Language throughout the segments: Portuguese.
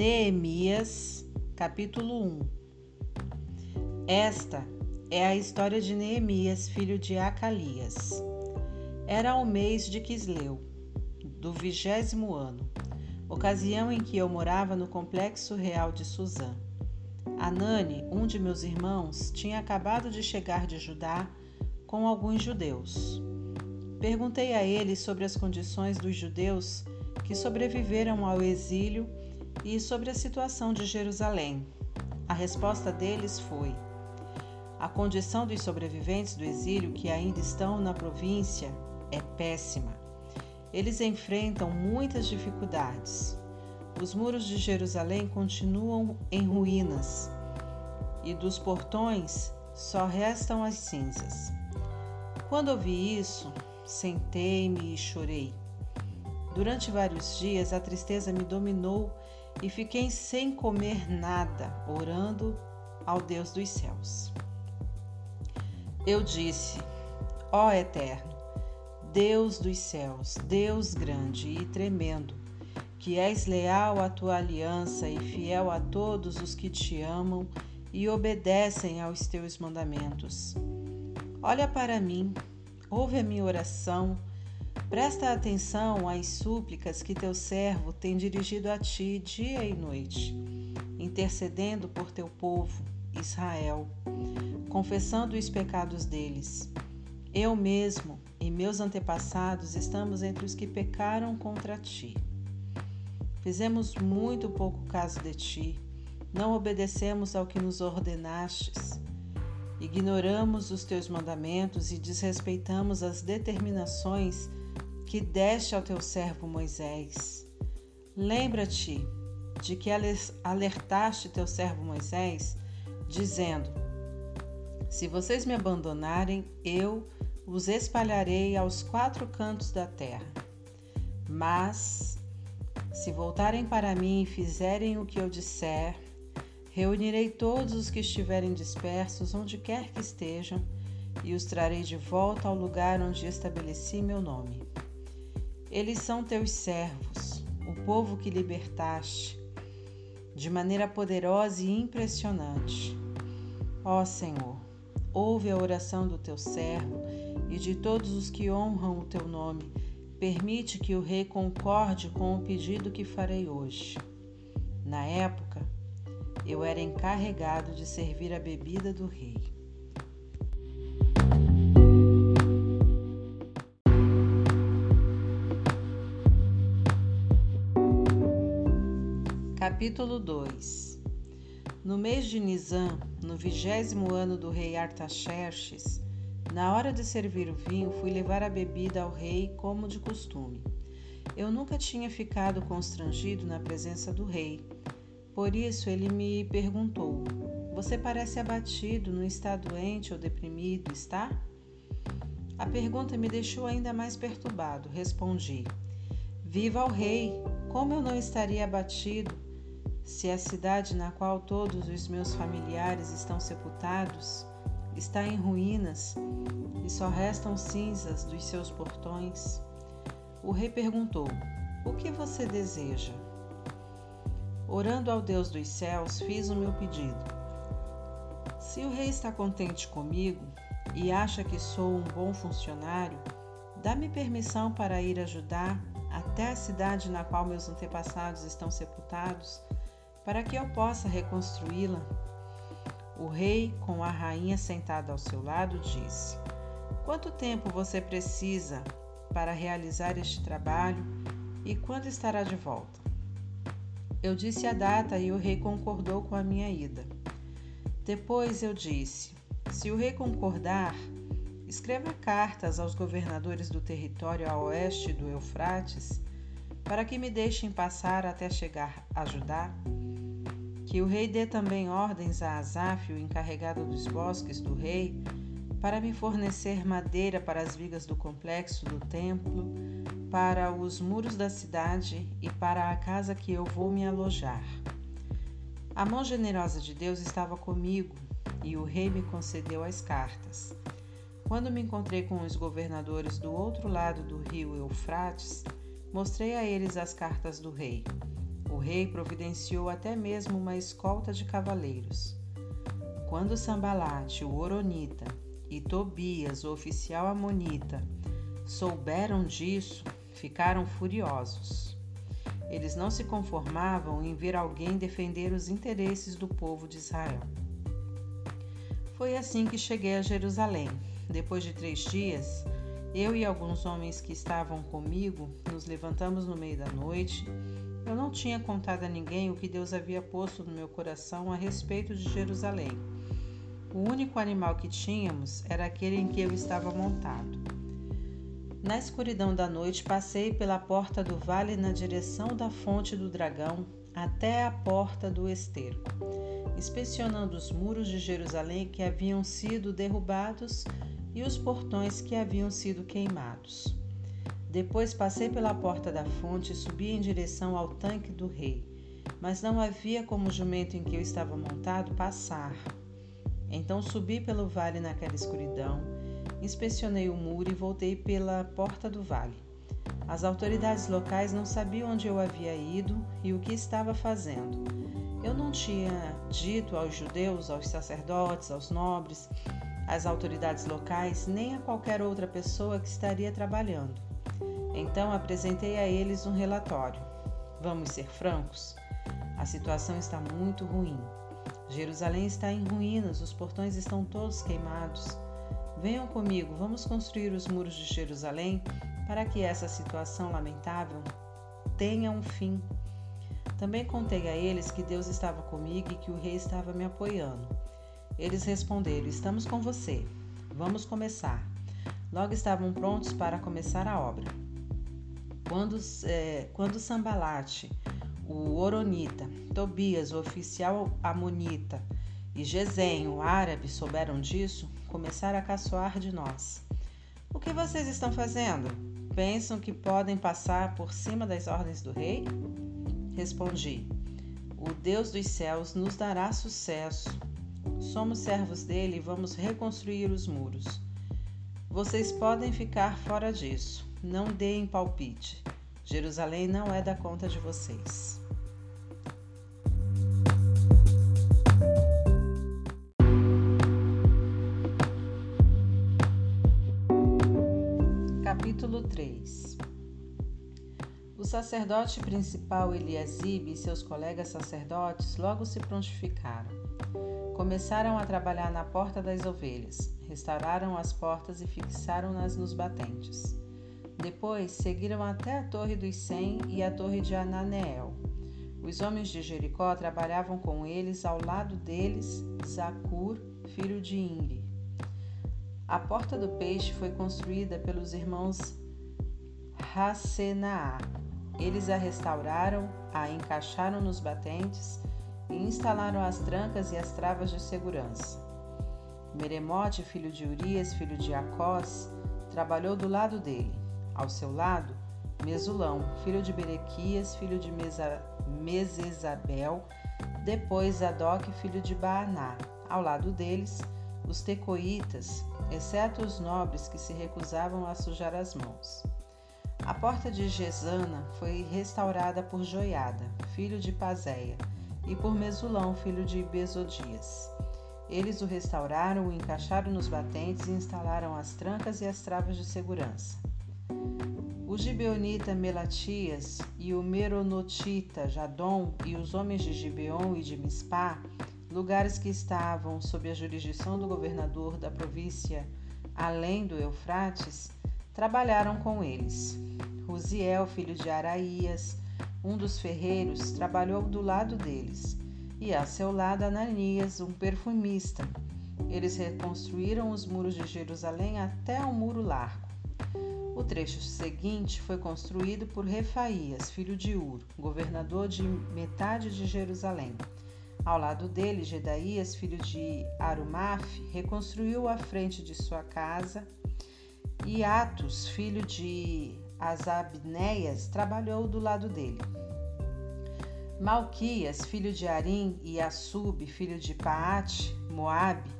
Neemias, capítulo 1 Esta é a história de Neemias, filho de Acalias. Era o mês de Quisleu, do vigésimo ano, ocasião em que eu morava no complexo real de Suzã. Anani, um de meus irmãos, tinha acabado de chegar de Judá com alguns judeus. Perguntei a ele sobre as condições dos judeus que sobreviveram ao exílio e sobre a situação de Jerusalém. A resposta deles foi: a condição dos sobreviventes do exílio que ainda estão na província é péssima. Eles enfrentam muitas dificuldades. Os muros de Jerusalém continuam em ruínas e dos portões só restam as cinzas. Quando ouvi isso, sentei-me e chorei. Durante vários dias a tristeza me dominou e fiquei sem comer nada, orando ao Deus dos céus. Eu disse: Ó oh Eterno, Deus dos céus, Deus grande e tremendo, que és leal à tua aliança e fiel a todos os que te amam e obedecem aos teus mandamentos. Olha para mim, ouve a minha oração Presta atenção às súplicas que teu servo tem dirigido a ti dia e noite, intercedendo por teu povo, Israel, confessando os pecados deles. Eu mesmo e meus antepassados estamos entre os que pecaram contra ti. Fizemos muito pouco caso de ti, não obedecemos ao que nos ordenastes. Ignoramos os teus mandamentos e desrespeitamos as determinações que deste ao teu servo Moisés. Lembra-te de que alertaste teu servo Moisés, dizendo: Se vocês me abandonarem, eu os espalharei aos quatro cantos da terra. Mas, se voltarem para mim e fizerem o que eu disser, reunirei todos os que estiverem dispersos, onde quer que estejam, e os trarei de volta ao lugar onde estabeleci meu nome. Eles são teus servos, o povo que libertaste, de maneira poderosa e impressionante. Ó Senhor, ouve a oração do teu servo e de todos os que honram o teu nome. Permite que o rei concorde com o pedido que farei hoje. Na época, eu era encarregado de servir a bebida do rei. Capítulo 2 No mês de Nisan, no vigésimo ano do rei Artaxerxes, na hora de servir o vinho, fui levar a bebida ao rei como de costume. Eu nunca tinha ficado constrangido na presença do rei. Por isso ele me perguntou: Você parece abatido, não está doente ou deprimido, está? A pergunta me deixou ainda mais perturbado. Respondi: Viva o rei! Como eu não estaria abatido? Se a cidade na qual todos os meus familiares estão sepultados está em ruínas e só restam cinzas dos seus portões, o rei perguntou: O que você deseja? Orando ao Deus dos céus, fiz o meu pedido. Se o rei está contente comigo e acha que sou um bom funcionário, dá-me permissão para ir ajudar até a cidade na qual meus antepassados estão sepultados para que eu possa reconstruí-la. O rei, com a rainha sentada ao seu lado, disse: Quanto tempo você precisa para realizar este trabalho e quando estará de volta? Eu disse a data e o rei concordou com a minha ida. Depois eu disse: Se o rei concordar, escreva cartas aos governadores do território a oeste do Eufrates para que me deixem passar até chegar a Judá que o rei dê também ordens a Asaf, o encarregado dos bosques do rei, para me fornecer madeira para as vigas do complexo do templo, para os muros da cidade e para a casa que eu vou me alojar. A mão generosa de Deus estava comigo e o rei me concedeu as cartas. Quando me encontrei com os governadores do outro lado do rio Eufrates, mostrei a eles as cartas do rei. O rei providenciou até mesmo uma escolta de cavaleiros. Quando Sambalate, o Oronita, e Tobias, o oficial amonita, souberam disso, ficaram furiosos. Eles não se conformavam em ver alguém defender os interesses do povo de Israel. Foi assim que cheguei a Jerusalém. Depois de três dias, eu e alguns homens que estavam comigo nos levantamos no meio da noite. Eu não tinha contado a ninguém o que Deus havia posto no meu coração a respeito de Jerusalém. O único animal que tínhamos era aquele em que eu estava montado. Na escuridão da noite, passei pela porta do vale na direção da fonte do dragão até a porta do esterco, inspecionando os muros de Jerusalém que haviam sido derrubados e os portões que haviam sido queimados. Depois passei pela porta da fonte e subi em direção ao tanque do rei, mas não havia como o jumento em que eu estava montado passar. Então subi pelo vale naquela escuridão Inspecionei o muro e voltei pela porta do vale. As autoridades locais não sabiam onde eu havia ido e o que estava fazendo. Eu não tinha dito aos judeus, aos sacerdotes, aos nobres, às autoridades locais, nem a qualquer outra pessoa que estaria trabalhando. Então apresentei a eles um relatório. Vamos ser francos? A situação está muito ruim. Jerusalém está em ruínas, os portões estão todos queimados. Venham comigo, vamos construir os muros de Jerusalém para que essa situação lamentável tenha um fim. Também contei a eles que Deus estava comigo e que o rei estava me apoiando. Eles responderam: Estamos com você. Vamos começar. Logo estavam prontos para começar a obra. Quando, é, quando Sambalate, o Oronita, Tobias, o oficial Amonita, e Gesem, o árabe, souberam disso, começaram a caçoar de nós. O que vocês estão fazendo? Pensam que podem passar por cima das ordens do rei? Respondi: O Deus dos céus nos dará sucesso. Somos servos dele e vamos reconstruir os muros. Vocês podem ficar fora disso. Não deem palpite. Jerusalém não é da conta de vocês. Capítulo 3 O sacerdote principal Eliasib e seus colegas sacerdotes logo se prontificaram. Começaram a trabalhar na porta das ovelhas, restauraram as portas e fixaram-nas nos batentes. Depois seguiram até a torre dos Cem e a torre de Ananeel. Os homens de Jericó trabalhavam com eles, ao lado deles, Zacur, filho de Imri. A porta do peixe foi construída pelos irmãos Hassenaá. Eles a restauraram, a encaixaram nos batentes e instalaram as trancas e as travas de segurança. Meremote, filho de Urias, filho de Acós, trabalhou do lado dele. Ao seu lado, Mesulão, filho de Berequias, filho de Mesesabel, depois Zadok, filho de Baaná. Ao lado deles, os tecoitas, exceto os nobres que se recusavam a sujar as mãos. A porta de Gesana foi restaurada por Joiada, filho de Pazéia, e por Mesulão, filho de Besodias. Eles o restauraram, o encaixaram nos batentes e instalaram as trancas e as travas de segurança. O gibeonita Melatias e o meronotita Jadom e os homens de Gibeon e de Mispá lugares que estavam sob a jurisdição do governador da província além do Eufrates, trabalharam com eles. Uziel, filho de Araías, um dos ferreiros, trabalhou do lado deles, e a seu lado Ananias, um perfumista. Eles reconstruíram os muros de Jerusalém até o muro largo. O trecho seguinte foi construído por Refaías, filho de Ur, governador de metade de Jerusalém. Ao lado dele, Gedaías, filho de Arumaf, reconstruiu a frente de sua casa, e Atos, filho de Asabneias, trabalhou do lado dele. Malquias, filho de Arim, e Assub, filho de Paate, Moabe,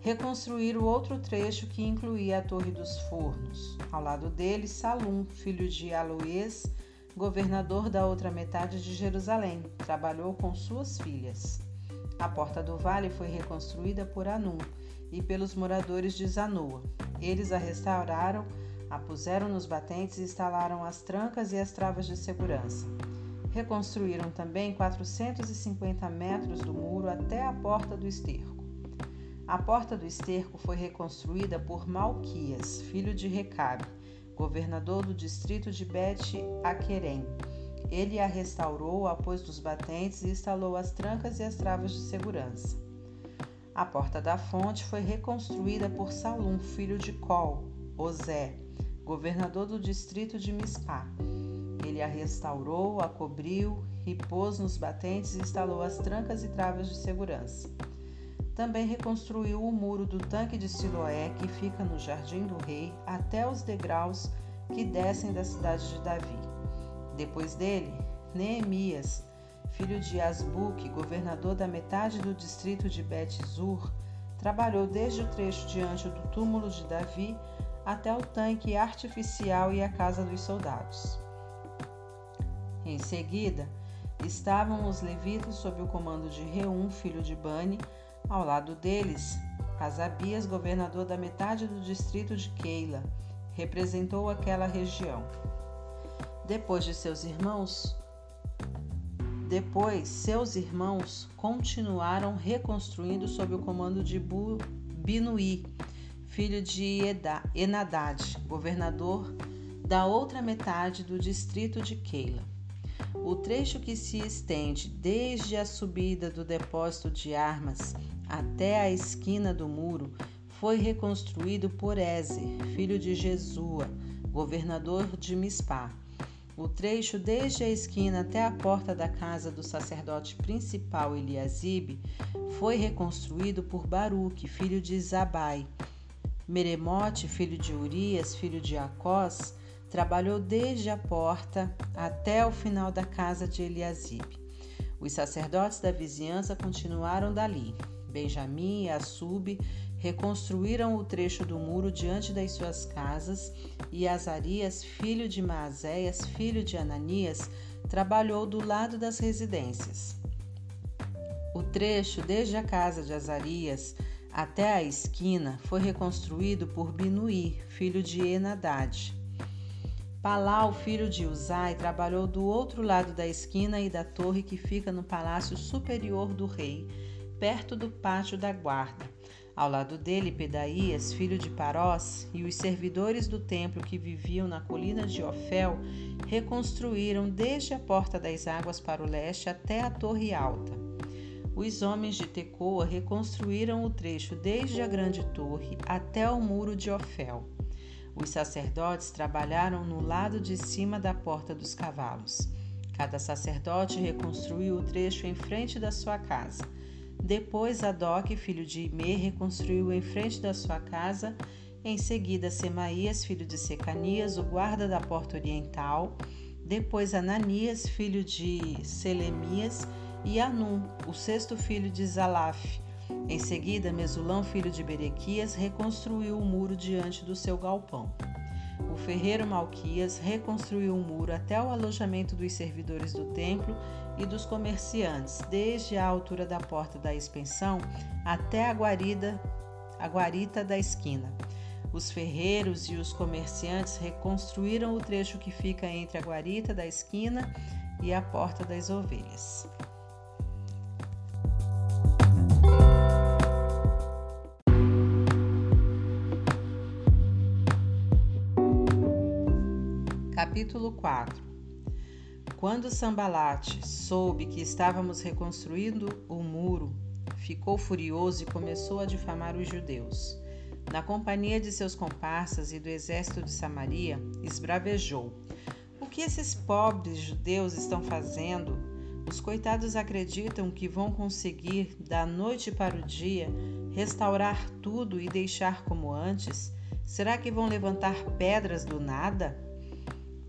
reconstruíram outro trecho que incluía a Torre dos Fornos. Ao lado dele, Salum, filho de Aloês, governador da outra metade de Jerusalém, trabalhou com suas filhas. A porta do vale foi reconstruída por Anum e pelos moradores de Zanoa. Eles a restauraram, a puseram nos batentes e instalaram as trancas e as travas de segurança. Reconstruíram também 450 metros do muro até a porta do esterco. A porta do esterco foi reconstruída por Malquias, filho de Recabe, governador do distrito de Bet-Aquerem. Ele a restaurou, a pôs dos batentes e instalou as trancas e as travas de segurança. A porta da fonte foi reconstruída por Salum, filho de Col, Ozé, governador do distrito de Mispá. Ele a restaurou, a cobriu e pôs nos batentes e instalou as trancas e travas de segurança. Também reconstruiu o muro do tanque de Siloé, que fica no jardim do rei, até os degraus que descem da cidade de Davi. Depois dele, Neemias, filho de Asbuque, governador da metade do distrito de Bet-Zur, trabalhou desde o trecho diante do túmulo de Davi até o tanque artificial e a casa dos soldados. Em seguida, estavam os levitas sob o comando de Reum, filho de Bani, ao lado deles, Asabias, governador da metade do distrito de Keila, representou aquela região. Depois de seus irmãos, depois seus irmãos continuaram reconstruindo sob o comando de Binuí, filho de Enadad, governador da outra metade do distrito de Keila. O trecho que se estende desde a subida do depósito de armas até a esquina do muro foi reconstruído por Ezer, filho de Jesua, governador de Mispá. O trecho desde a esquina até a porta da casa do sacerdote principal Eliasibe foi reconstruído por Baruque, filho de Zabai. Meremote, filho de Urias, filho de Acós, Trabalhou desde a porta até o final da casa de Eliasibe. Os sacerdotes da vizinhança continuaram dali. Benjamim e Assub reconstruíram o trecho do muro diante das suas casas, e Azarias, filho de Maazéias, filho de Ananias, trabalhou do lado das residências. O trecho desde a casa de Azarias até a esquina foi reconstruído por Binuí, filho de Enadade. Palau, filho de Uzai, trabalhou do outro lado da esquina e da torre que fica no palácio superior do rei, perto do pátio da guarda. Ao lado dele, Pedaías, filho de Parós, e os servidores do templo que viviam na colina de Ofel reconstruíram desde a porta das águas para o leste até a torre alta. Os homens de Tecoa reconstruíram o trecho desde a grande torre até o muro de Ofel. Os sacerdotes trabalharam no lado de cima da porta dos cavalos. Cada sacerdote reconstruiu o trecho em frente da sua casa. Depois, Adoc, filho de Ime, reconstruiu em frente da sua casa. Em seguida, Semaías, filho de Secanias, o guarda da porta oriental. Depois, Ananias, filho de Selemias, e Anum, o sexto filho de Zalaf, em seguida, Mesulão, filho de Berequias, reconstruiu o muro diante do seu galpão. O ferreiro Malquias reconstruiu o muro até o alojamento dos servidores do templo e dos comerciantes, desde a altura da porta da expensão até a guarida, a guarita da esquina. Os ferreiros e os comerciantes reconstruíram o trecho que fica entre a guarita da esquina e a porta das ovelhas. Capítulo 4 Quando Sambalate soube que estávamos reconstruindo o muro, ficou furioso e começou a difamar os judeus. Na companhia de seus comparsas e do exército de Samaria, esbravejou: O que esses pobres judeus estão fazendo? Os coitados acreditam que vão conseguir, da noite para o dia, restaurar tudo e deixar como antes? Será que vão levantar pedras do nada?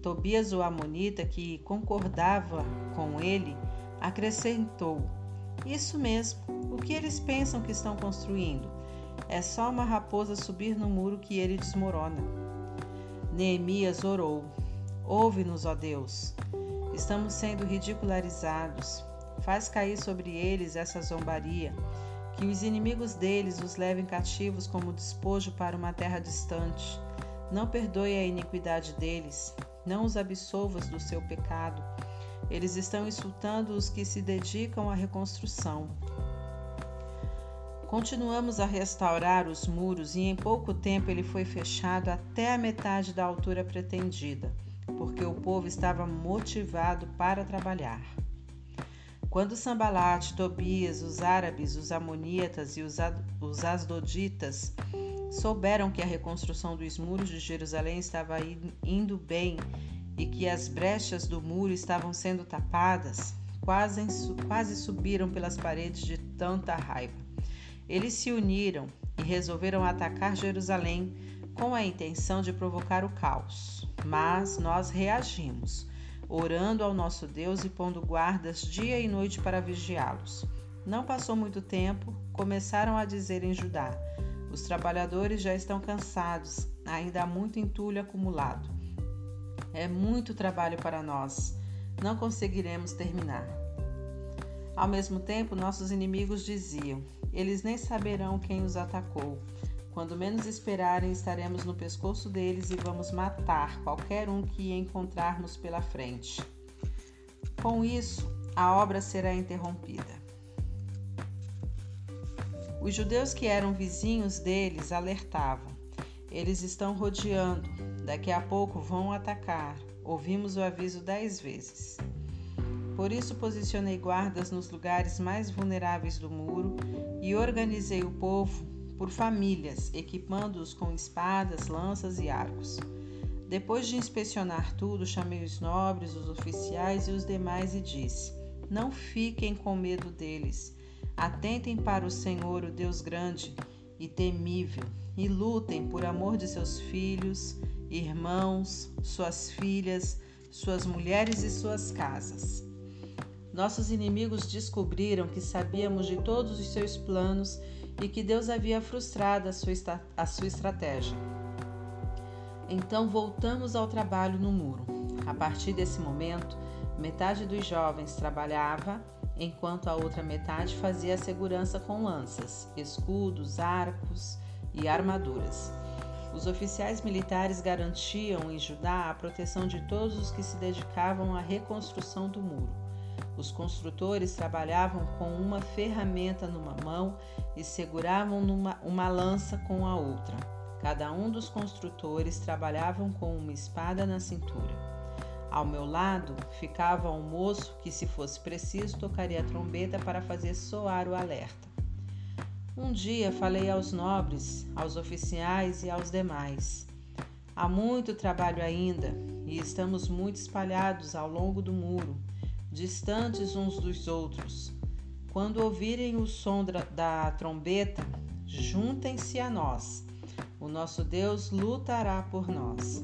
Tobias o Amonita, que concordava com ele, acrescentou: Isso mesmo, o que eles pensam que estão construindo? É só uma raposa subir no muro que ele desmorona. Neemias orou: Ouve-nos, ó Deus. Estamos sendo ridicularizados. Faz cair sobre eles essa zombaria, que os inimigos deles os levem cativos como despojo para uma terra distante. Não perdoe a iniquidade deles, não os absolvas do seu pecado. Eles estão insultando os que se dedicam à reconstrução. Continuamos a restaurar os muros e em pouco tempo ele foi fechado até a metade da altura pretendida, porque o povo estava motivado para trabalhar. Quando Sambalate, Tobias, os árabes, os amoníatas e os, os asdoditas souberam que a reconstrução dos muros de Jerusalém estava indo bem e que as brechas do muro estavam sendo tapadas, quase, quase subiram pelas paredes de tanta raiva. Eles se uniram e resolveram atacar Jerusalém com a intenção de provocar o caos. Mas nós reagimos, orando ao nosso Deus e pondo guardas dia e noite para vigiá-los. Não passou muito tempo, começaram a dizer em Judá: os trabalhadores já estão cansados, ainda há muito entulho acumulado. É muito trabalho para nós, não conseguiremos terminar. Ao mesmo tempo, nossos inimigos diziam: eles nem saberão quem os atacou. Quando menos esperarem, estaremos no pescoço deles e vamos matar qualquer um que encontrarmos pela frente. Com isso, a obra será interrompida. Os judeus que eram vizinhos deles alertavam: eles estão rodeando, daqui a pouco vão atacar. Ouvimos o aviso dez vezes. Por isso posicionei guardas nos lugares mais vulneráveis do muro e organizei o povo por famílias, equipando-os com espadas, lanças e arcos. Depois de inspecionar tudo, chamei os nobres, os oficiais e os demais e disse: Não fiquem com medo deles. Atentem para o Senhor, o Deus grande e temível, e lutem por amor de seus filhos, irmãos, suas filhas, suas mulheres e suas casas. Nossos inimigos descobriram que sabíamos de todos os seus planos e que Deus havia frustrado a sua, a sua estratégia. Então voltamos ao trabalho no muro. A partir desse momento, metade dos jovens trabalhava, enquanto a outra metade fazia a segurança com lanças, escudos, arcos e armaduras. Os oficiais militares garantiam em Judá a proteção de todos os que se dedicavam à reconstrução do muro. Os construtores trabalhavam com uma ferramenta numa mão e seguravam numa, uma lança com a outra. Cada um dos construtores trabalhavam com uma espada na cintura. Ao meu lado ficava um moço que, se fosse preciso, tocaria a trombeta para fazer soar o alerta. Um dia falei aos nobres, aos oficiais e aos demais. Há muito trabalho ainda e estamos muito espalhados ao longo do muro distantes uns dos outros. Quando ouvirem o som da trombeta, juntem-se a nós. O nosso Deus lutará por nós.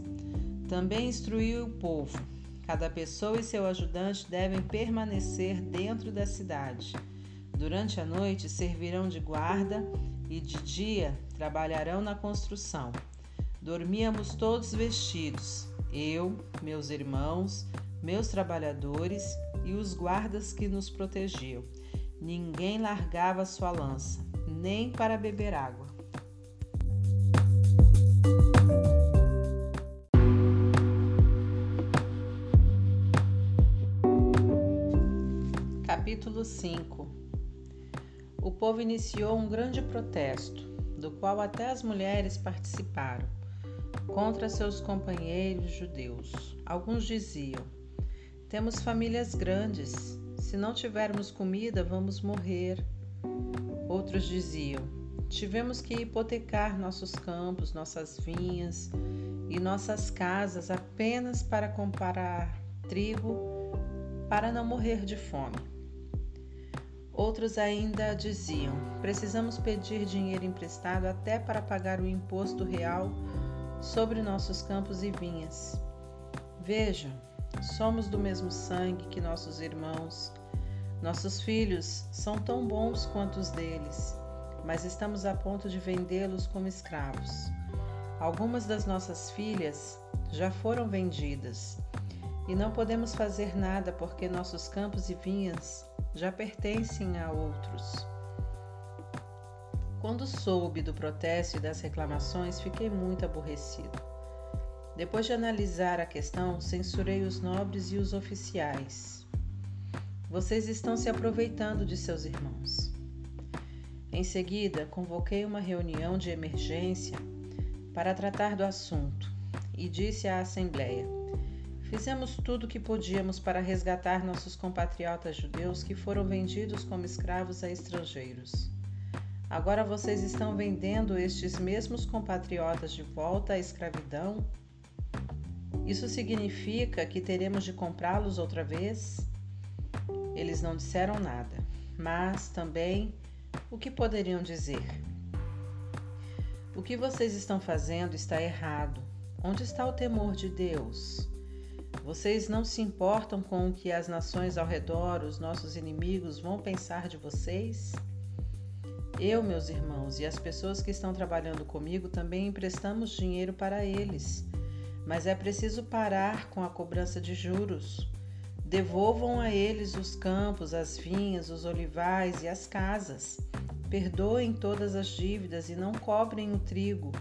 Também instruiu o povo. Cada pessoa e seu ajudante devem permanecer dentro da cidade. Durante a noite servirão de guarda e de dia trabalharão na construção. Dormíamos todos vestidos, eu, meus irmãos, meus trabalhadores e os guardas que nos protegiam. Ninguém largava sua lança, nem para beber água. Capítulo 5 O povo iniciou um grande protesto, do qual até as mulheres participaram, contra seus companheiros judeus. Alguns diziam: temos famílias grandes. Se não tivermos comida, vamos morrer. Outros diziam: tivemos que hipotecar nossos campos, nossas vinhas e nossas casas apenas para comprar trigo para não morrer de fome. Outros ainda diziam: precisamos pedir dinheiro emprestado até para pagar o imposto real sobre nossos campos e vinhas. Vejam, Somos do mesmo sangue que nossos irmãos. Nossos filhos são tão bons quanto os deles, mas estamos a ponto de vendê-los como escravos. Algumas das nossas filhas já foram vendidas e não podemos fazer nada porque nossos campos e vinhas já pertencem a outros. Quando soube do protesto e das reclamações, fiquei muito aborrecido. Depois de analisar a questão, censurei os nobres e os oficiais. Vocês estão se aproveitando de seus irmãos. Em seguida, convoquei uma reunião de emergência para tratar do assunto e disse à Assembleia: Fizemos tudo o que podíamos para resgatar nossos compatriotas judeus que foram vendidos como escravos a estrangeiros. Agora vocês estão vendendo estes mesmos compatriotas de volta à escravidão? Isso significa que teremos de comprá-los outra vez? Eles não disseram nada, mas também o que poderiam dizer? O que vocês estão fazendo está errado. Onde está o temor de Deus? Vocês não se importam com o que as nações ao redor, os nossos inimigos, vão pensar de vocês? Eu, meus irmãos, e as pessoas que estão trabalhando comigo também emprestamos dinheiro para eles. Mas é preciso parar com a cobrança de juros. Devolvam a eles os campos, as vinhas, os olivais e as casas. Perdoem todas as dívidas e não cobrem o trigo,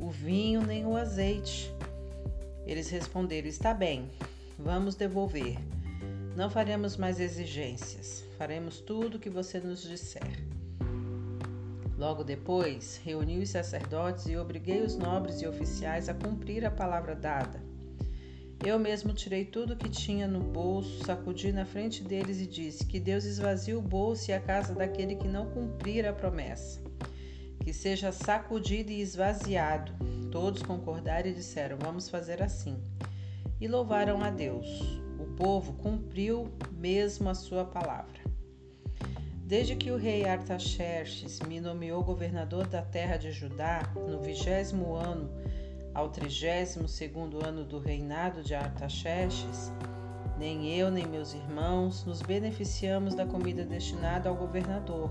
o vinho nem o azeite. Eles responderam: Está bem, vamos devolver. Não faremos mais exigências, faremos tudo o que você nos disser. Logo depois, reuni os sacerdotes e obriguei os nobres e oficiais a cumprir a palavra dada. Eu mesmo tirei tudo que tinha no bolso, sacudi na frente deles e disse: Que Deus esvazie o bolso e a casa daquele que não cumprir a promessa. Que seja sacudido e esvaziado. Todos concordaram e disseram: Vamos fazer assim. E louvaram a Deus. O povo cumpriu mesmo a sua palavra. Desde que o rei Artaxerxes me nomeou governador da terra de Judá, no vigésimo ano ao 32 ano do reinado de Artaxerxes, nem eu nem meus irmãos nos beneficiamos da comida destinada ao governador.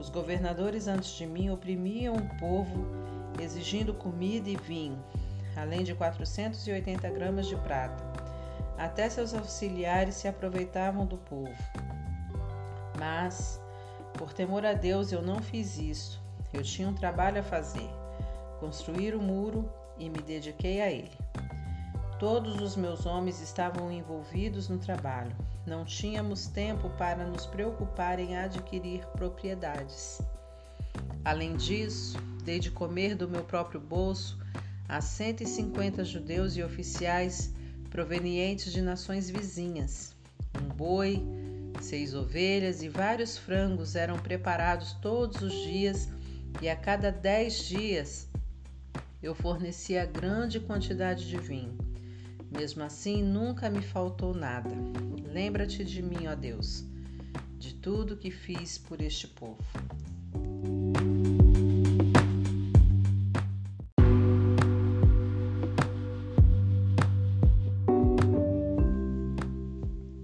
Os governadores antes de mim oprimiam o povo, exigindo comida e vinho, além de 480 gramas de prata. Até seus auxiliares se aproveitavam do povo. Mas, por temor a Deus, eu não fiz isso. Eu tinha um trabalho a fazer: construir o muro e me dediquei a ele. Todos os meus homens estavam envolvidos no trabalho. Não tínhamos tempo para nos preocupar em adquirir propriedades. Além disso, dei de comer do meu próprio bolso a 150 judeus e oficiais provenientes de nações vizinhas. Um boi, seis ovelhas e vários frangos eram preparados todos os dias, e a cada dez dias eu fornecia grande quantidade de vinho. Mesmo assim, nunca me faltou nada. Lembra-te de mim, ó Deus, de tudo que fiz por este povo.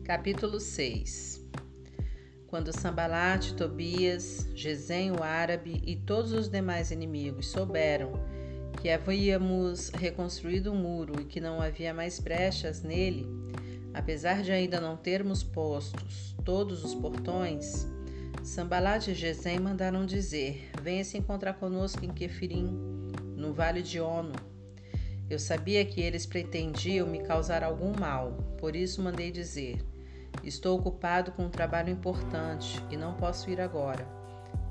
Capítulo 6 Quando Sambalate, Tobias, Gesem o árabe e todos os demais inimigos souberam que havíamos reconstruído o muro e que não havia mais brechas nele, apesar de ainda não termos postos todos os portões, Sambalat e Gesem mandaram dizer: Venha se encontrar conosco em Kefirim, no vale de Ono. Eu sabia que eles pretendiam me causar algum mal, por isso mandei dizer: Estou ocupado com um trabalho importante e não posso ir agora.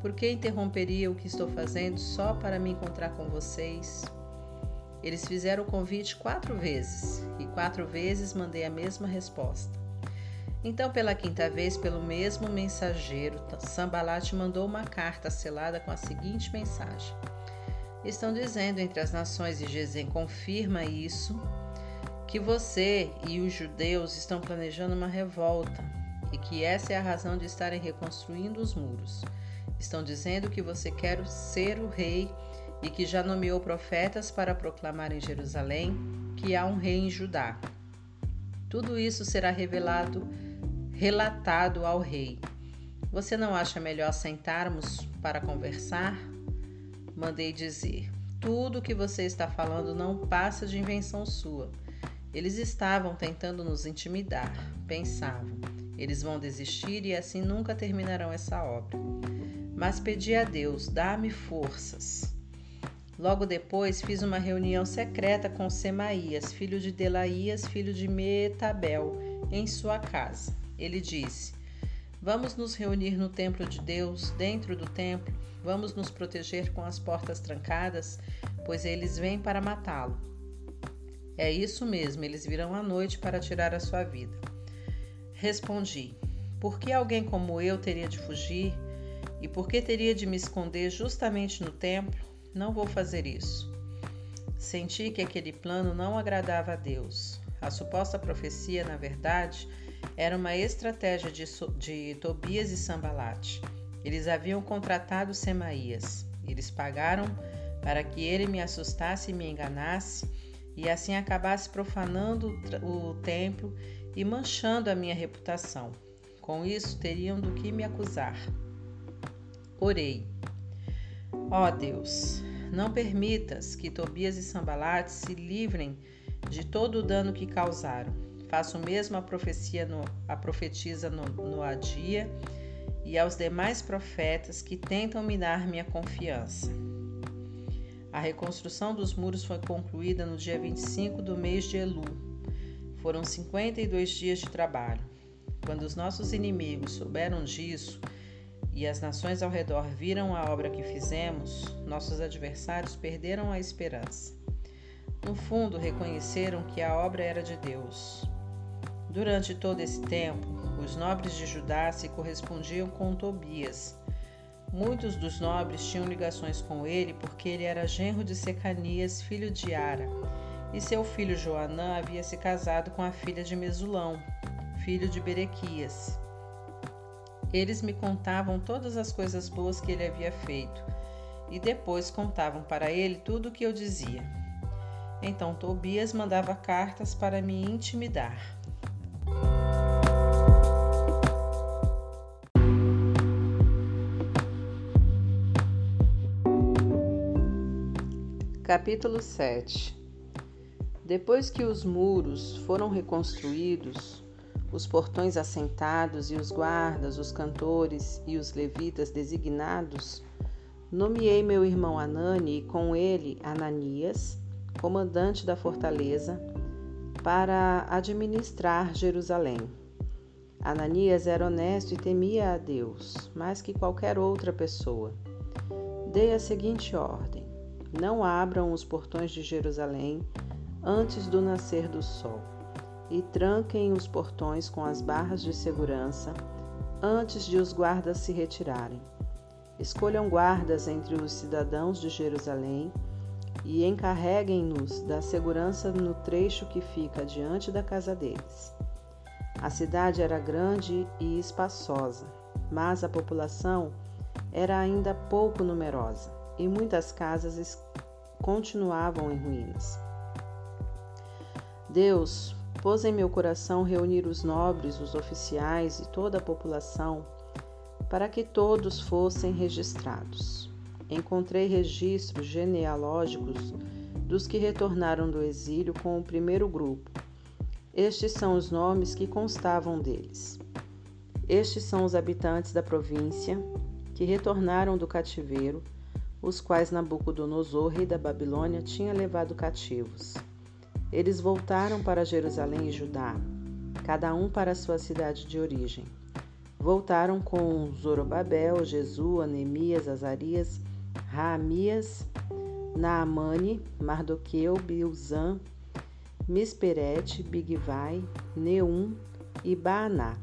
Por que interromperia o que estou fazendo só para me encontrar com vocês? Eles fizeram o convite quatro vezes e quatro vezes mandei a mesma resposta. Então, pela quinta vez, pelo mesmo mensageiro, Sambalat mandou uma carta selada com a seguinte mensagem: Estão dizendo entre as nações e Gesem confirma isso, que você e os judeus estão planejando uma revolta e que essa é a razão de estarem reconstruindo os muros. Estão dizendo que você quer ser o rei e que já nomeou profetas para proclamar em Jerusalém que há um rei em Judá. Tudo isso será revelado, relatado ao rei. Você não acha melhor sentarmos para conversar? Mandei dizer: tudo o que você está falando não passa de invenção sua. Eles estavam tentando nos intimidar, pensavam. Eles vão desistir e assim nunca terminarão essa obra. Mas pedi a Deus: dá-me forças. Logo depois fiz uma reunião secreta com Semaías, filho de Delaías, filho de Metabel, em sua casa. Ele disse: Vamos nos reunir no templo de Deus, dentro do templo. Vamos nos proteger com as portas trancadas, pois eles vêm para matá-lo. É isso mesmo, eles virão à noite para tirar a sua vida. Respondi: Por que alguém como eu teria de fugir? E por que teria de me esconder justamente no templo? Não vou fazer isso. Senti que aquele plano não agradava a Deus. A suposta profecia, na verdade, era uma estratégia de, de Tobias e Sambalate. Eles haviam contratado Semaías. Eles pagaram para que ele me assustasse e me enganasse e assim acabasse profanando o templo e manchando a minha reputação. Com isso, teriam do que me acusar. Orei. Ó oh Deus, não permitas que Tobias e Sambalate se livrem de todo o dano que causaram. Faço mesmo a profecia no, a profetisa no, no Adia e aos demais profetas que tentam minar minha confiança. A reconstrução dos muros foi concluída no dia 25 do mês de Elu. Foram 52 dias de trabalho. Quando os nossos inimigos souberam disso e as nações ao redor viram a obra que fizemos, nossos adversários perderam a esperança. No fundo, reconheceram que a obra era de Deus. Durante todo esse tempo, os nobres de Judá se correspondiam com Tobias, Muitos dos nobres tinham ligações com ele porque ele era genro de Secanias, filho de Ara, e seu filho Joanã havia se casado com a filha de Mesulão, filho de Berequias. Eles me contavam todas as coisas boas que ele havia feito, e depois contavam para ele tudo o que eu dizia. Então Tobias mandava cartas para me intimidar. Capítulo 7 Depois que os muros foram reconstruídos, os portões assentados e os guardas, os cantores e os levitas designados, nomeei meu irmão Anani e com ele Ananias, comandante da fortaleza, para administrar Jerusalém. Ananias era honesto e temia a Deus, mais que qualquer outra pessoa. Dei a seguinte ordem: não abram os portões de Jerusalém antes do nascer do sol, e tranquem os portões com as barras de segurança antes de os guardas se retirarem. Escolham guardas entre os cidadãos de Jerusalém e encarreguem-nos da segurança no trecho que fica diante da casa deles. A cidade era grande e espaçosa, mas a população era ainda pouco numerosa e muitas casas continuavam em ruínas. Deus pôs em meu coração reunir os nobres, os oficiais e toda a população para que todos fossem registrados. Encontrei registros genealógicos dos que retornaram do exílio com o primeiro grupo. Estes são os nomes que constavam deles. Estes são os habitantes da província que retornaram do cativeiro os quais Nabucodonosor, rei da Babilônia, tinha levado cativos. Eles voltaram para Jerusalém e Judá, cada um para sua cidade de origem. Voltaram com Zorobabel, Jesua, Neemias, Azarias, Raamias, Naamane, Mardoqueu, Bilzã, Misperete, Bigvai, Neum e Baaná.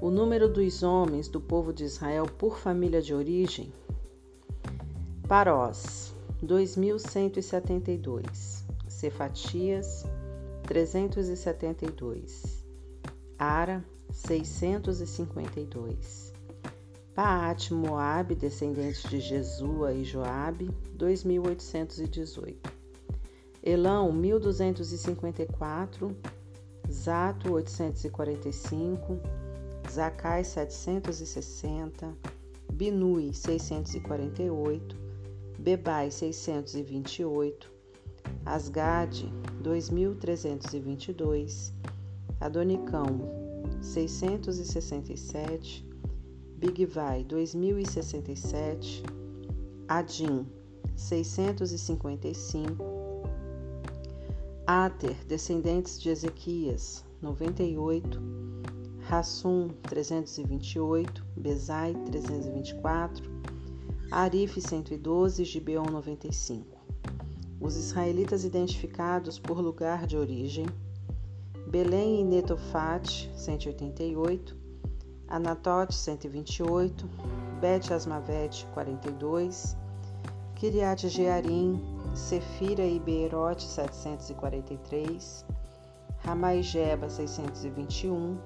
O número dos homens do povo de Israel por família de origem Parós, 2172. Cefatias, 372. Ara, 652. Paat Moabe, descendentes de Jesua e Joabe, 2818. Elão, 1254. Zato, 845. Zacai, 760. Binui, 648. Bebai 628, Asgade 2322, Adonicão 667, Big Vai 2067, Adim 655, Ater, descendentes de Ezequias 98, Rassum 328, Bezai 324, Arif 112, Gibeon 95. Os israelitas identificados por lugar de origem: Belém e Netofate 188, Anatote 128, Bet Asmavete 42, Kiriat Jearim, Sefira e Beerote 743, Ramaijeba 621,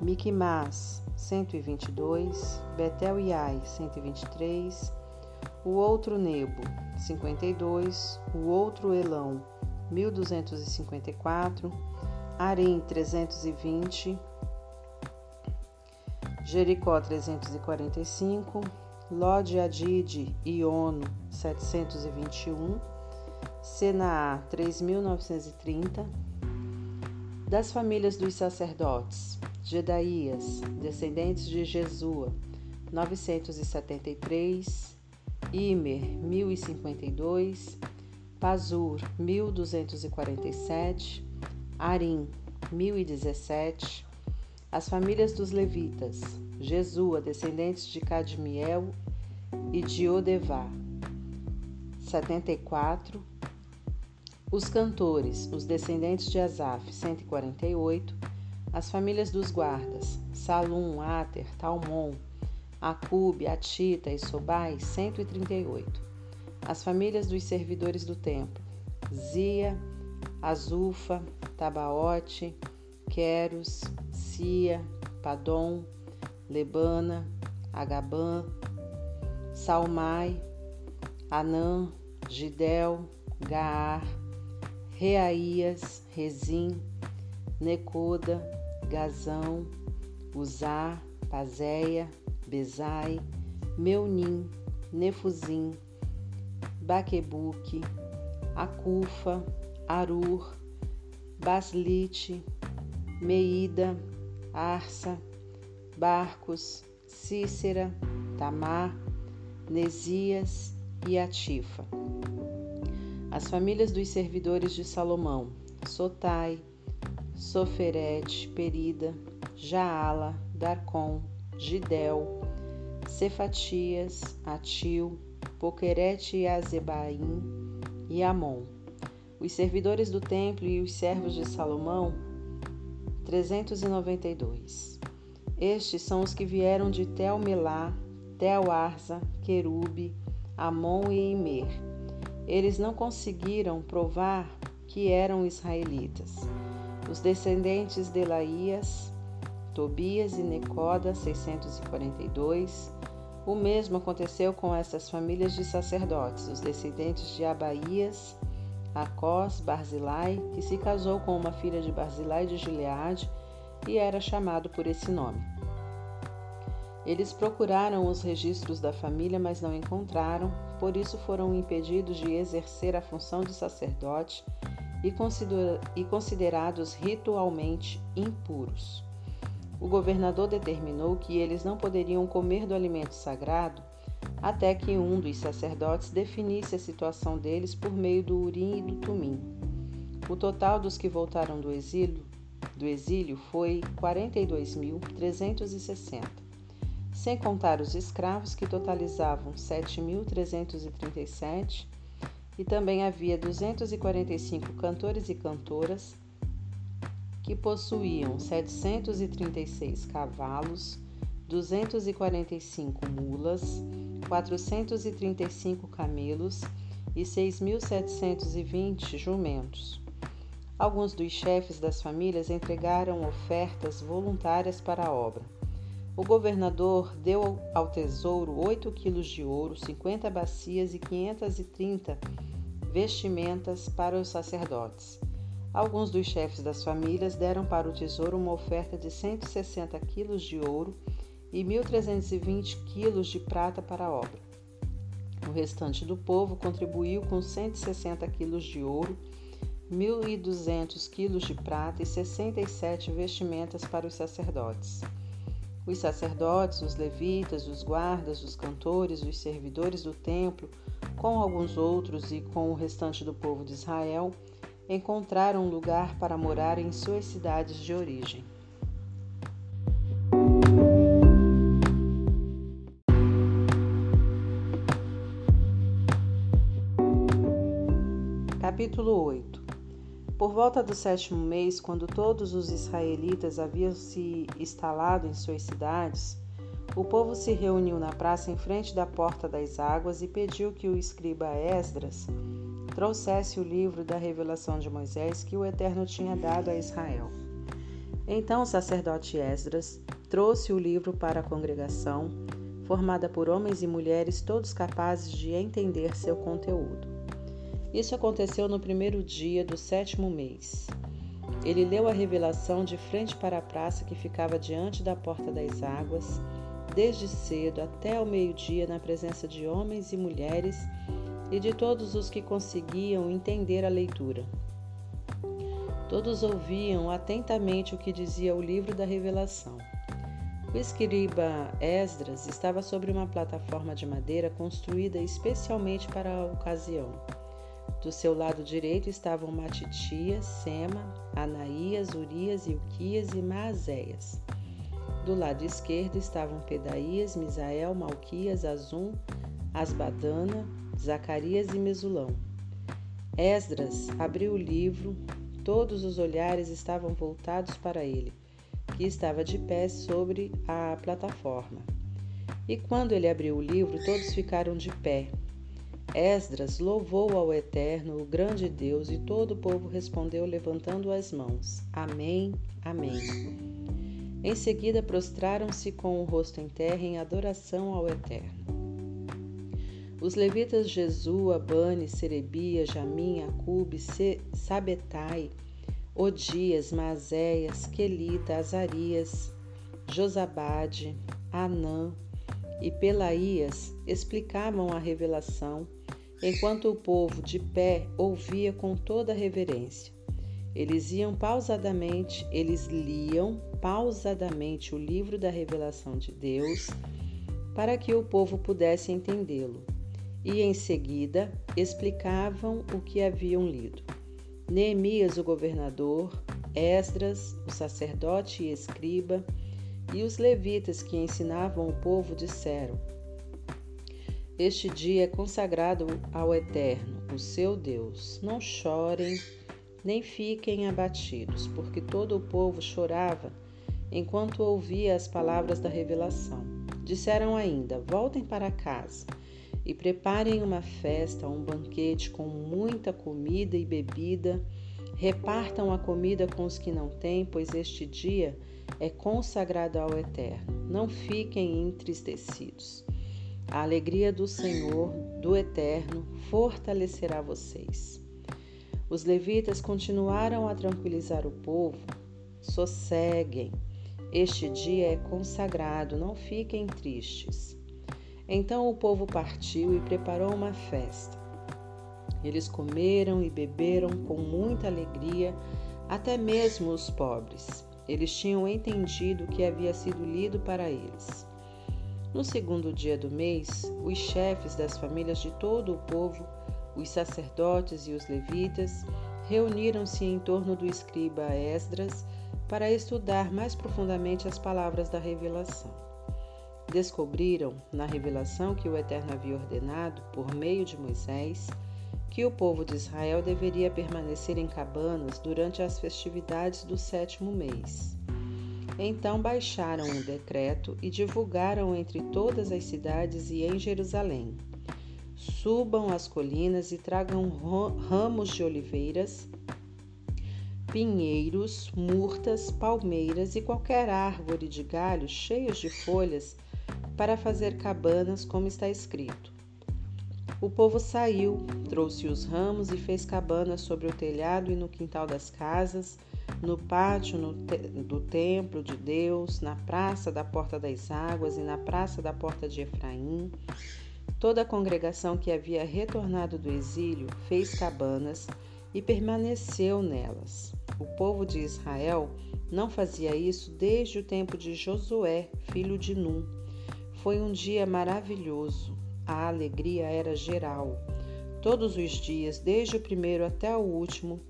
Miquimás 122, Betel Iai 123, o outro Nebo 52, o outro Elão 1254, Arim 320, Jericó 345, Lode Adid e Ono 721, Senaá 3930, das famílias dos sacerdotes, Gedaías, descendentes de Jesua, 973, Imer, 1052, Pazur, 1247, Arim, 1017, as famílias dos levitas, Jesua, descendentes de Cadmiel e de Odevá, 74, os cantores, os descendentes de Asaf, 148, as famílias dos guardas, Salum, Ater, Talmon, Acube, Atita e Sobai, 138. As famílias dos servidores do templo, Zia, Azufa, Tabaote, Queros, Sia, Padom, Lebana, Agabã, Salmai, Anã, Gidel, Gaar, Reaías, Rezim, Necoda, Gazão, Uzá, Pazéia, Bezai, Meunim, Nefuzim, Baquebuque, Acufa, Arur, Baslite, Meida, Arsa, Barcos, Cícera, Tamar, Nesias e Atifa. As famílias dos servidores de Salomão, Sotai, Soferete, Perida, Jaala, Darcon, Gidel, Cefatias, Atil, Poquerete e Azebaim e Amon. Os servidores do templo e os servos de Salomão, 392. Estes são os que vieram de Tel-Melá, Tel-Arza, Querube, Amon e Imer. Eles não conseguiram provar que eram israelitas. Os descendentes de Laías, Tobias e Necoda, 642. O mesmo aconteceu com essas famílias de sacerdotes, os descendentes de Abaías, Acós, Barzilai, que se casou com uma filha de Barzilai de Gileade e era chamado por esse nome. Eles procuraram os registros da família, mas não encontraram, por isso foram impedidos de exercer a função de sacerdote e considerados ritualmente impuros. O governador determinou que eles não poderiam comer do alimento sagrado até que um dos sacerdotes definisse a situação deles por meio do Urim e do Tumim. O total dos que voltaram do exílio, do exílio foi 42.360, sem contar os escravos que totalizavam 7.337, e também havia 245 cantores e cantoras que possuíam 736 cavalos, 245 mulas, 435 camelos e 6.720 jumentos. Alguns dos chefes das famílias entregaram ofertas voluntárias para a obra. O governador deu ao tesouro 8 quilos de ouro, 50 bacias e 530 vestimentas para os sacerdotes. Alguns dos chefes das famílias deram para o tesouro uma oferta de 160 quilos de ouro e 1.320 quilos de prata para a obra. O restante do povo contribuiu com 160 quilos de ouro, 1.200 quilos de prata e 67 vestimentas para os sacerdotes. Os sacerdotes, os levitas, os guardas, os cantores, os servidores do templo, com alguns outros e com o restante do povo de Israel, encontraram um lugar para morar em suas cidades de origem. Capítulo 8 Por volta do sétimo mês, quando todos os israelitas haviam se instalado em suas cidades, o povo se reuniu na praça em frente da porta das águas e pediu que o escriba Esdras trouxesse o livro da revelação de Moisés que o Eterno tinha dado a Israel. Então o sacerdote Esdras trouxe o livro para a congregação, formada por homens e mulheres todos capazes de entender seu conteúdo. Isso aconteceu no primeiro dia do sétimo mês. Ele leu a revelação de frente para a praça que ficava diante da porta das águas, desde cedo até o meio-dia, na presença de homens e mulheres e de todos os que conseguiam entender a leitura. Todos ouviam atentamente o que dizia o livro da revelação. O escriba Esdras estava sobre uma plataforma de madeira construída especialmente para a ocasião. Do seu lado direito estavam Matitias, Sema, Anaías, Urias, Ilquias e Maazéias. Do lado esquerdo estavam Pedaías, Misael, Malquias, Azum, Asbadana, Zacarias e Mesulão. Esdras abriu o livro, todos os olhares estavam voltados para ele, que estava de pé sobre a plataforma. E quando ele abriu o livro, todos ficaram de pé, Esdras louvou ao Eterno, o grande Deus, e todo o povo respondeu levantando as mãos: Amém, Amém. Em seguida prostraram-se com o rosto em terra em adoração ao Eterno. Os levitas Jesua, Bani, Serebia, Jamim, Acube, Sabetai, Odias, Mazéias, Quelita, Azarias, Josabade, Anã e Pelaías explicavam a revelação enquanto o povo de pé ouvia com toda reverência. Eles iam pausadamente, eles liam pausadamente o livro da revelação de Deus para que o povo pudesse entendê-lo. E em seguida explicavam o que haviam lido. Neemias, o governador, Esdras, o sacerdote e escriba, e os levitas que ensinavam o povo disseram: este dia é consagrado ao Eterno, o seu Deus. Não chorem, nem fiquem abatidos, porque todo o povo chorava enquanto ouvia as palavras da revelação. Disseram ainda: Voltem para casa e preparem uma festa, um banquete com muita comida e bebida. Repartam a comida com os que não têm, pois este dia é consagrado ao Eterno. Não fiquem entristecidos. A alegria do Senhor, do Eterno, fortalecerá vocês. Os levitas continuaram a tranquilizar o povo. Sosseguem. Este dia é consagrado, não fiquem tristes. Então o povo partiu e preparou uma festa. Eles comeram e beberam com muita alegria, até mesmo os pobres. Eles tinham entendido o que havia sido lido para eles. No segundo dia do mês, os chefes das famílias de todo o povo, os sacerdotes e os levitas, reuniram-se em torno do escriba Esdras para estudar mais profundamente as palavras da revelação. Descobriram, na revelação que o Eterno havia ordenado por meio de Moisés, que o povo de Israel deveria permanecer em cabanas durante as festividades do sétimo mês. Então baixaram o decreto e divulgaram entre todas as cidades e em Jerusalém. Subam as colinas e tragam ramos de oliveiras, pinheiros, murtas, palmeiras e qualquer árvore de galho cheios de folhas para fazer cabanas, como está escrito. O povo saiu, trouxe os ramos e fez cabanas sobre o telhado e no quintal das casas no pátio no te do templo de Deus, na praça da Porta das Águas e na praça da Porta de Efraim. Toda a congregação que havia retornado do exílio fez cabanas e permaneceu nelas. O povo de Israel não fazia isso desde o tempo de Josué, filho de Num. Foi um dia maravilhoso. A alegria era geral. Todos os dias, desde o primeiro até o último,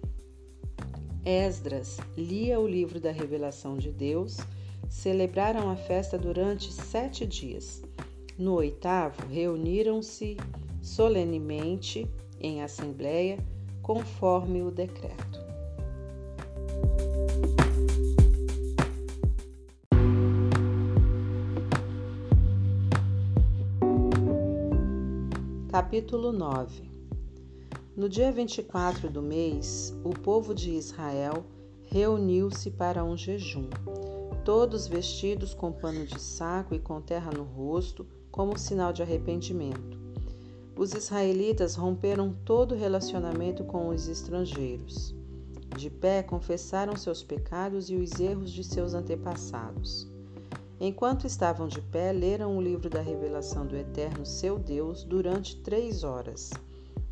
Esdras lia o livro da revelação de Deus. Celebraram a festa durante sete dias. No oitavo, reuniram-se solenemente em assembleia, conforme o decreto. Capítulo 9 No dia 24 do mês, o povo de Israel reuniu-se para um jejum, todos vestidos com pano de saco e com terra no rosto, como sinal de arrependimento. Os israelitas romperam todo relacionamento com os estrangeiros. De pé, confessaram seus pecados e os erros de seus antepassados. Enquanto estavam de pé, leram o livro da revelação do Eterno, seu Deus, durante três horas.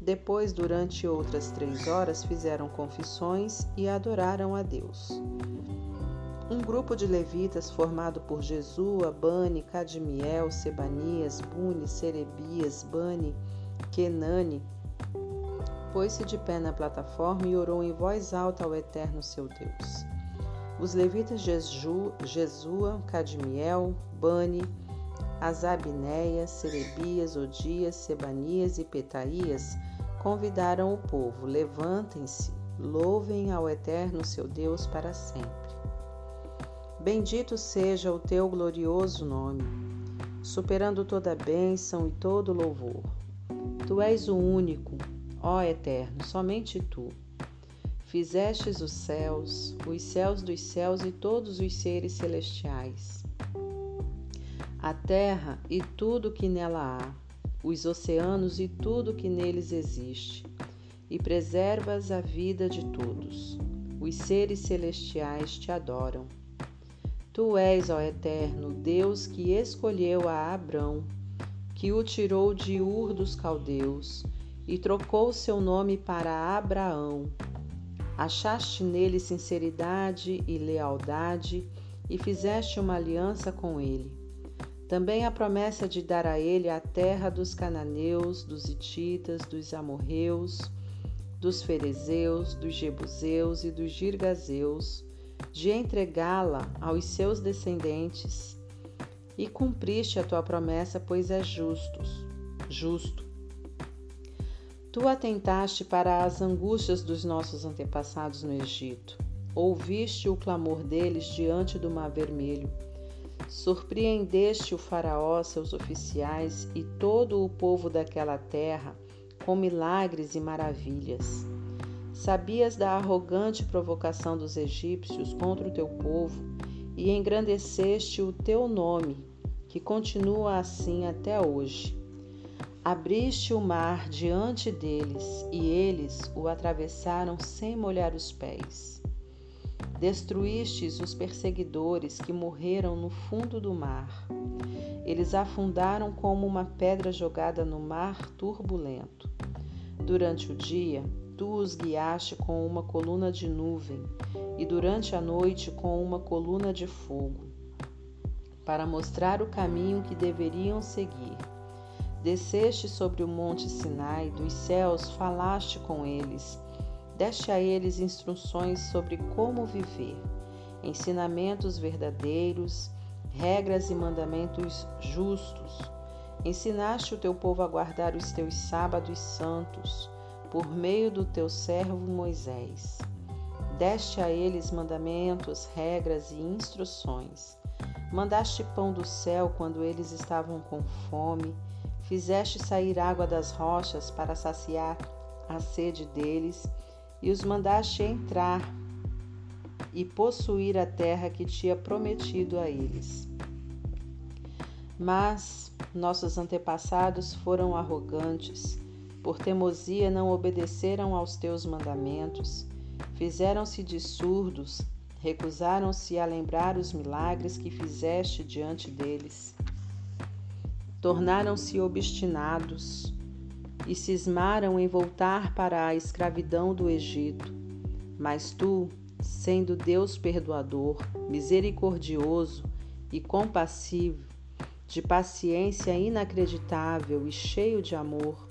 Depois, durante outras três horas, fizeram confissões e adoraram a Deus. Um grupo de levitas formado por Jesua, Bani, Cadmiel, Sebanias, Buni, Serebias, Bani, Kenani, pôs-se de pé na plataforma e orou em voz alta ao Eterno seu Deus. Os levitas Jesu, Jesua, Cadmiel, Bani, Azabinéia, Serebias, Odias, Sebanias e Petaías convidaram o povo: levantem-se, louvem ao Eterno seu Deus para sempre. Bendito seja o teu glorioso nome, superando toda bênção e todo louvor. Tu és o único, ó Eterno, somente tu. Fizestes os céus, os céus dos céus e todos os seres celestiais, a terra e tudo que nela há, os oceanos e tudo que neles existe, e preservas a vida de todos. Os seres celestiais te adoram. Tu és, ó Eterno, Deus que escolheu a Abrão, que o tirou de Ur dos caldeus e trocou seu nome para Abraão. Achaste nele sinceridade e lealdade e fizeste uma aliança com ele. Também a promessa de dar a ele a terra dos cananeus, dos hititas, dos amorreus, dos ferezeus, dos jebuseus e dos girgazeus, de entregá-la aos seus descendentes, e cumpriste a tua promessa, pois és justos, justo. Tu atentaste para as angústias dos nossos antepassados no Egito, ouviste o clamor deles diante do Mar Vermelho, surpreendeste o Faraó, seus oficiais e todo o povo daquela terra com milagres e maravilhas. Sabias da arrogante provocação dos egípcios contra o teu povo e engrandeceste o teu nome, que continua assim até hoje. Abriste o mar diante deles e eles o atravessaram sem molhar os pés. Destruístes os perseguidores que morreram no fundo do mar. Eles afundaram como uma pedra jogada no mar turbulento. Durante o dia, tu os guiaste com uma coluna de nuvem, e durante a noite com uma coluna de fogo, para mostrar o caminho que deveriam seguir. Desceste sobre o monte Sinai, dos céus falaste com eles, deste a eles instruções sobre como viver, ensinamentos verdadeiros, regras e mandamentos justos. Ensinaste o teu povo a guardar os teus sábados santos por meio do teu servo Moisés. Deste a eles mandamentos, regras e instruções. Mandaste pão do céu quando eles estavam com fome. Fizeste sair água das rochas para saciar a sede deles, e os mandaste entrar e possuir a terra que tinha prometido a eles. Mas nossos antepassados foram arrogantes por teimosia não obedeceram aos teus mandamentos, fizeram-se de surdos, recusaram-se a lembrar os milagres que fizeste diante deles. Tornaram-se obstinados e cismaram em voltar para a escravidão do Egito. Mas tu, sendo Deus perdoador, misericordioso e compassivo, de paciência inacreditável e cheio de amor,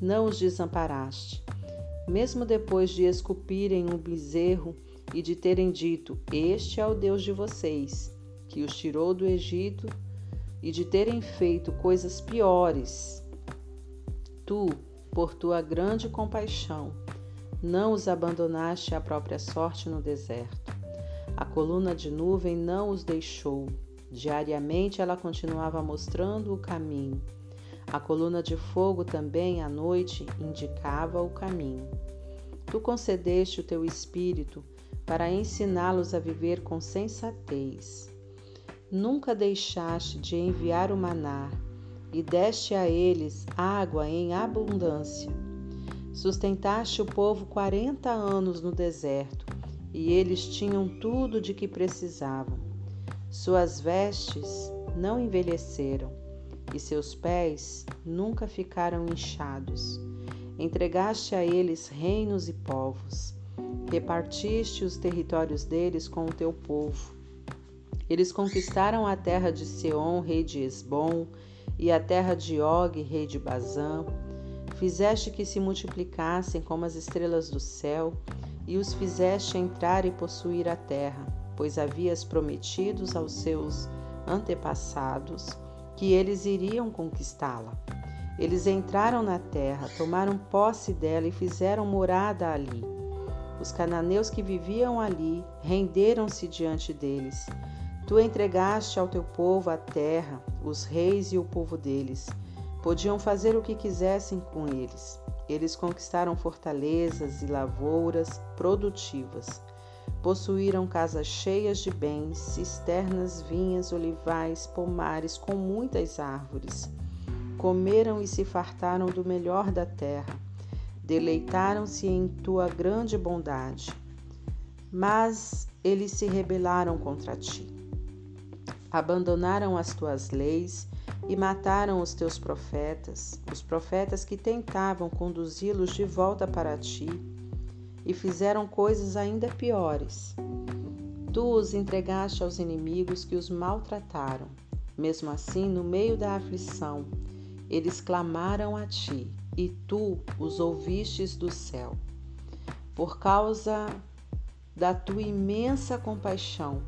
não os desamparaste. Mesmo depois de esculpirem um bezerro e de terem dito: Este é o Deus de vocês, que os tirou do Egito, e de terem feito coisas piores, tu, por tua grande compaixão, não os abandonaste à própria sorte no deserto. A coluna de nuvem não os deixou. Diariamente ela continuava mostrando o caminho. A coluna de fogo também à noite indicava o caminho. Tu concedeste o teu espírito para ensiná-los a viver com sensatez. Nunca deixaste de enviar o maná e deste a eles água em abundância. Sustentaste o povo quarenta anos no deserto, e eles tinham tudo de que precisavam. Suas vestes não envelheceram, e seus pés nunca ficaram inchados. Entregaste a eles reinos e povos, repartiste os territórios deles com o teu povo. Eles conquistaram a terra de Seom, rei de Esbom, e a terra de Og, rei de Bazã. Fizeste que se multiplicassem como as estrelas do céu, e os fizeste entrar e possuir a terra, pois havias prometido aos seus antepassados que eles iriam conquistá-la. Eles entraram na terra, tomaram posse dela e fizeram morada ali. Os cananeus que viviam ali renderam-se diante deles Tu entregaste ao teu povo a terra, os reis e o povo deles. Podiam fazer o que quisessem com eles. Eles conquistaram fortalezas e lavouras produtivas. Possuíram casas cheias de bens, cisternas, vinhas, olivais, pomares com muitas árvores. Comeram e se fartaram do melhor da terra. Deleitaram-se em tua grande bondade. Mas eles se rebelaram contra ti abandonaram as tuas leis e mataram os teus profetas, os profetas que tentavam conduzi-los de volta para ti, e fizeram coisas ainda piores. Tu os entregaste aos inimigos que os maltrataram. Mesmo assim, no meio da aflição, eles clamaram a ti, e tu os ouvistes do céu. Por causa da tua imensa compaixão,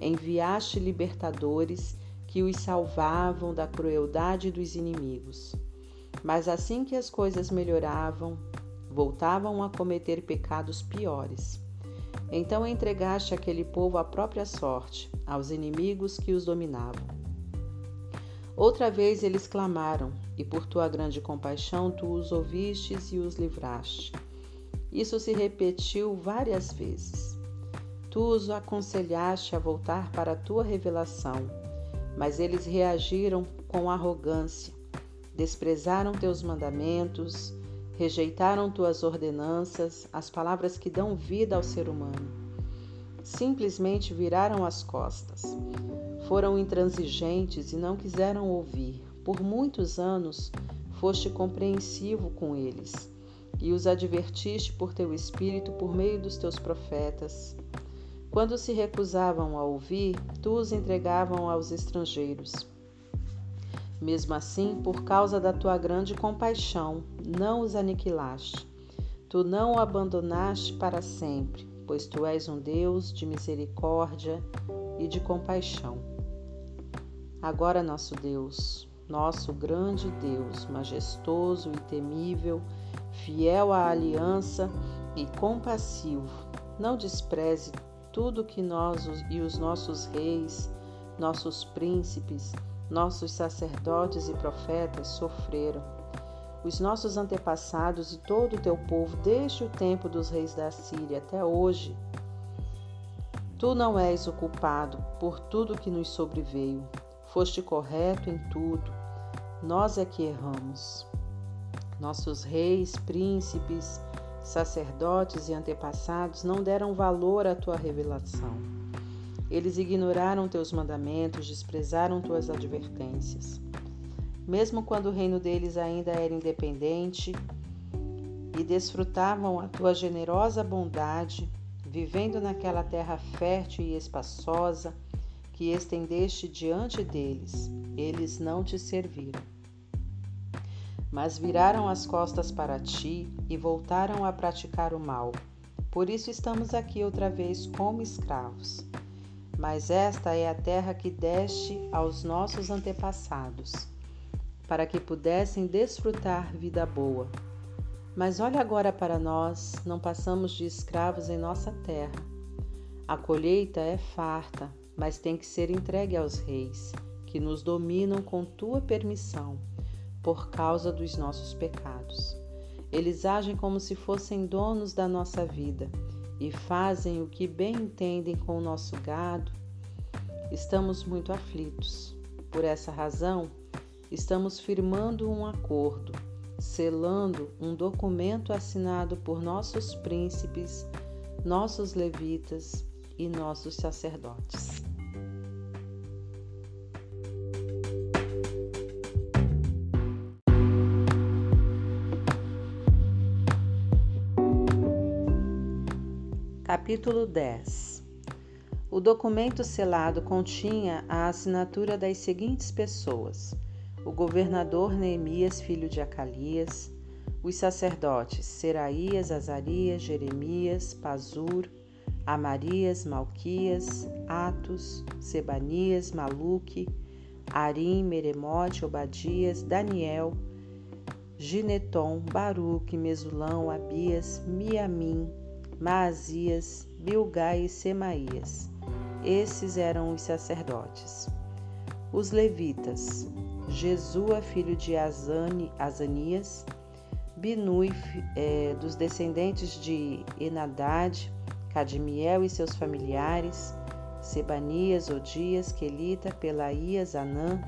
enviaste libertadores que os salvavam da crueldade dos inimigos. Mas assim que as coisas melhoravam, voltavam a cometer pecados piores. Então entregaste aquele povo à própria sorte, aos inimigos que os dominavam. Outra vez eles clamaram, e por tua grande compaixão tu os ouvistes e os livraste. Isso se repetiu várias vezes. Tu os aconselhaste a voltar para a tua revelação, mas eles reagiram com arrogância, desprezaram teus mandamentos, rejeitaram tuas ordenanças, as palavras que dão vida ao ser humano. Simplesmente viraram as costas. Foram intransigentes e não quiseram ouvir. Por muitos anos foste compreensivo com eles e os advertiste por teu espírito por meio dos teus profetas. Quando se recusavam a ouvir, tu os entregavam aos estrangeiros. Mesmo assim, por causa da tua grande compaixão, não os aniquilaste. Tu não o abandonaste para sempre, pois tu és um Deus de misericórdia e de compaixão. Agora, nosso Deus, nosso grande Deus, majestoso e temível, fiel à aliança e compassivo, não despreze tudo que nós e os nossos reis, nossos príncipes, nossos sacerdotes e profetas sofreram. Os nossos antepassados e todo o teu povo, desde o tempo dos reis da Síria até hoje. Tu não és o culpado por tudo que nos sobreveio. Foste correto em tudo. Nós é que erramos. Nossos reis, príncipes, sacerdotes e antepassados não deram valor à tua revelação. Eles ignoraram teus mandamentos, desprezaram tuas advertências. mesmo quando o reino deles ainda era independente, e desfrutavam a tua generosa bondade, vivendo naquela terra fértil e espaçosa que estendeste diante deles, eles não te serviram. Mas viraram as costas para ti e voltaram a praticar o mal. Por isso estamos aqui outra vez como escravos. Mas esta é a terra que deste aos nossos antepassados, para que pudessem desfrutar vida boa. Mas olha agora para nós, não passamos de escravos em nossa terra. A colheita é farta, mas tem que ser entregue aos reis, que nos dominam com tua permissão, por causa dos nossos pecados. Eles agem como se fossem donos da nossa vida e fazem o que bem entendem com o nosso gado. Estamos muito aflitos. Por essa razão, estamos firmando um acordo selando um documento assinado por nossos príncipes, nossos levitas e nossos sacerdotes. Capítulo 10 O documento selado continha a assinatura das seguintes pessoas: o governador Neemias, filho de Acalias, os sacerdotes Seraías, Azarias, Jeremias, Pazur, Amarias, Malquias, Atos, Sebanias, Maluque, Arim, Meremote, Obadias, Daniel, Gineton, Baruque, Mesulão, Abias, Miamim, Maazias, Bilgai e Semaías. Esses eram os sacerdotes. Os levitas, Jesua, filho de Azani, Azanias, Binui, é, dos descendentes de Enadad, Cadmiel e seus familiares, Sebanias, Odias, Quelita, Pelaías, Anã,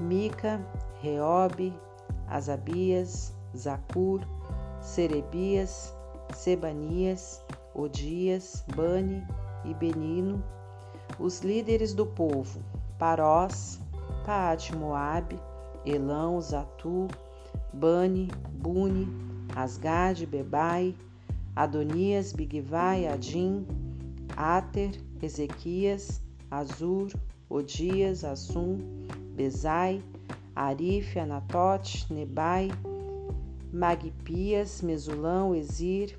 Mica, Reobe, Azabias, Zacur, Serebias, Sebanias, Odias, Bani e Benino, os líderes do povo, Parós, Paate Moabe, Elão, Zatu, Bani, Buni, Asgade, Bebai, Adonias, Bigvai, Adim, Ater, Ezequias, Azur, Odias, Assum, Bezai, Arif, Anatote, Nebai, Magpias, Mesulão, Ezir,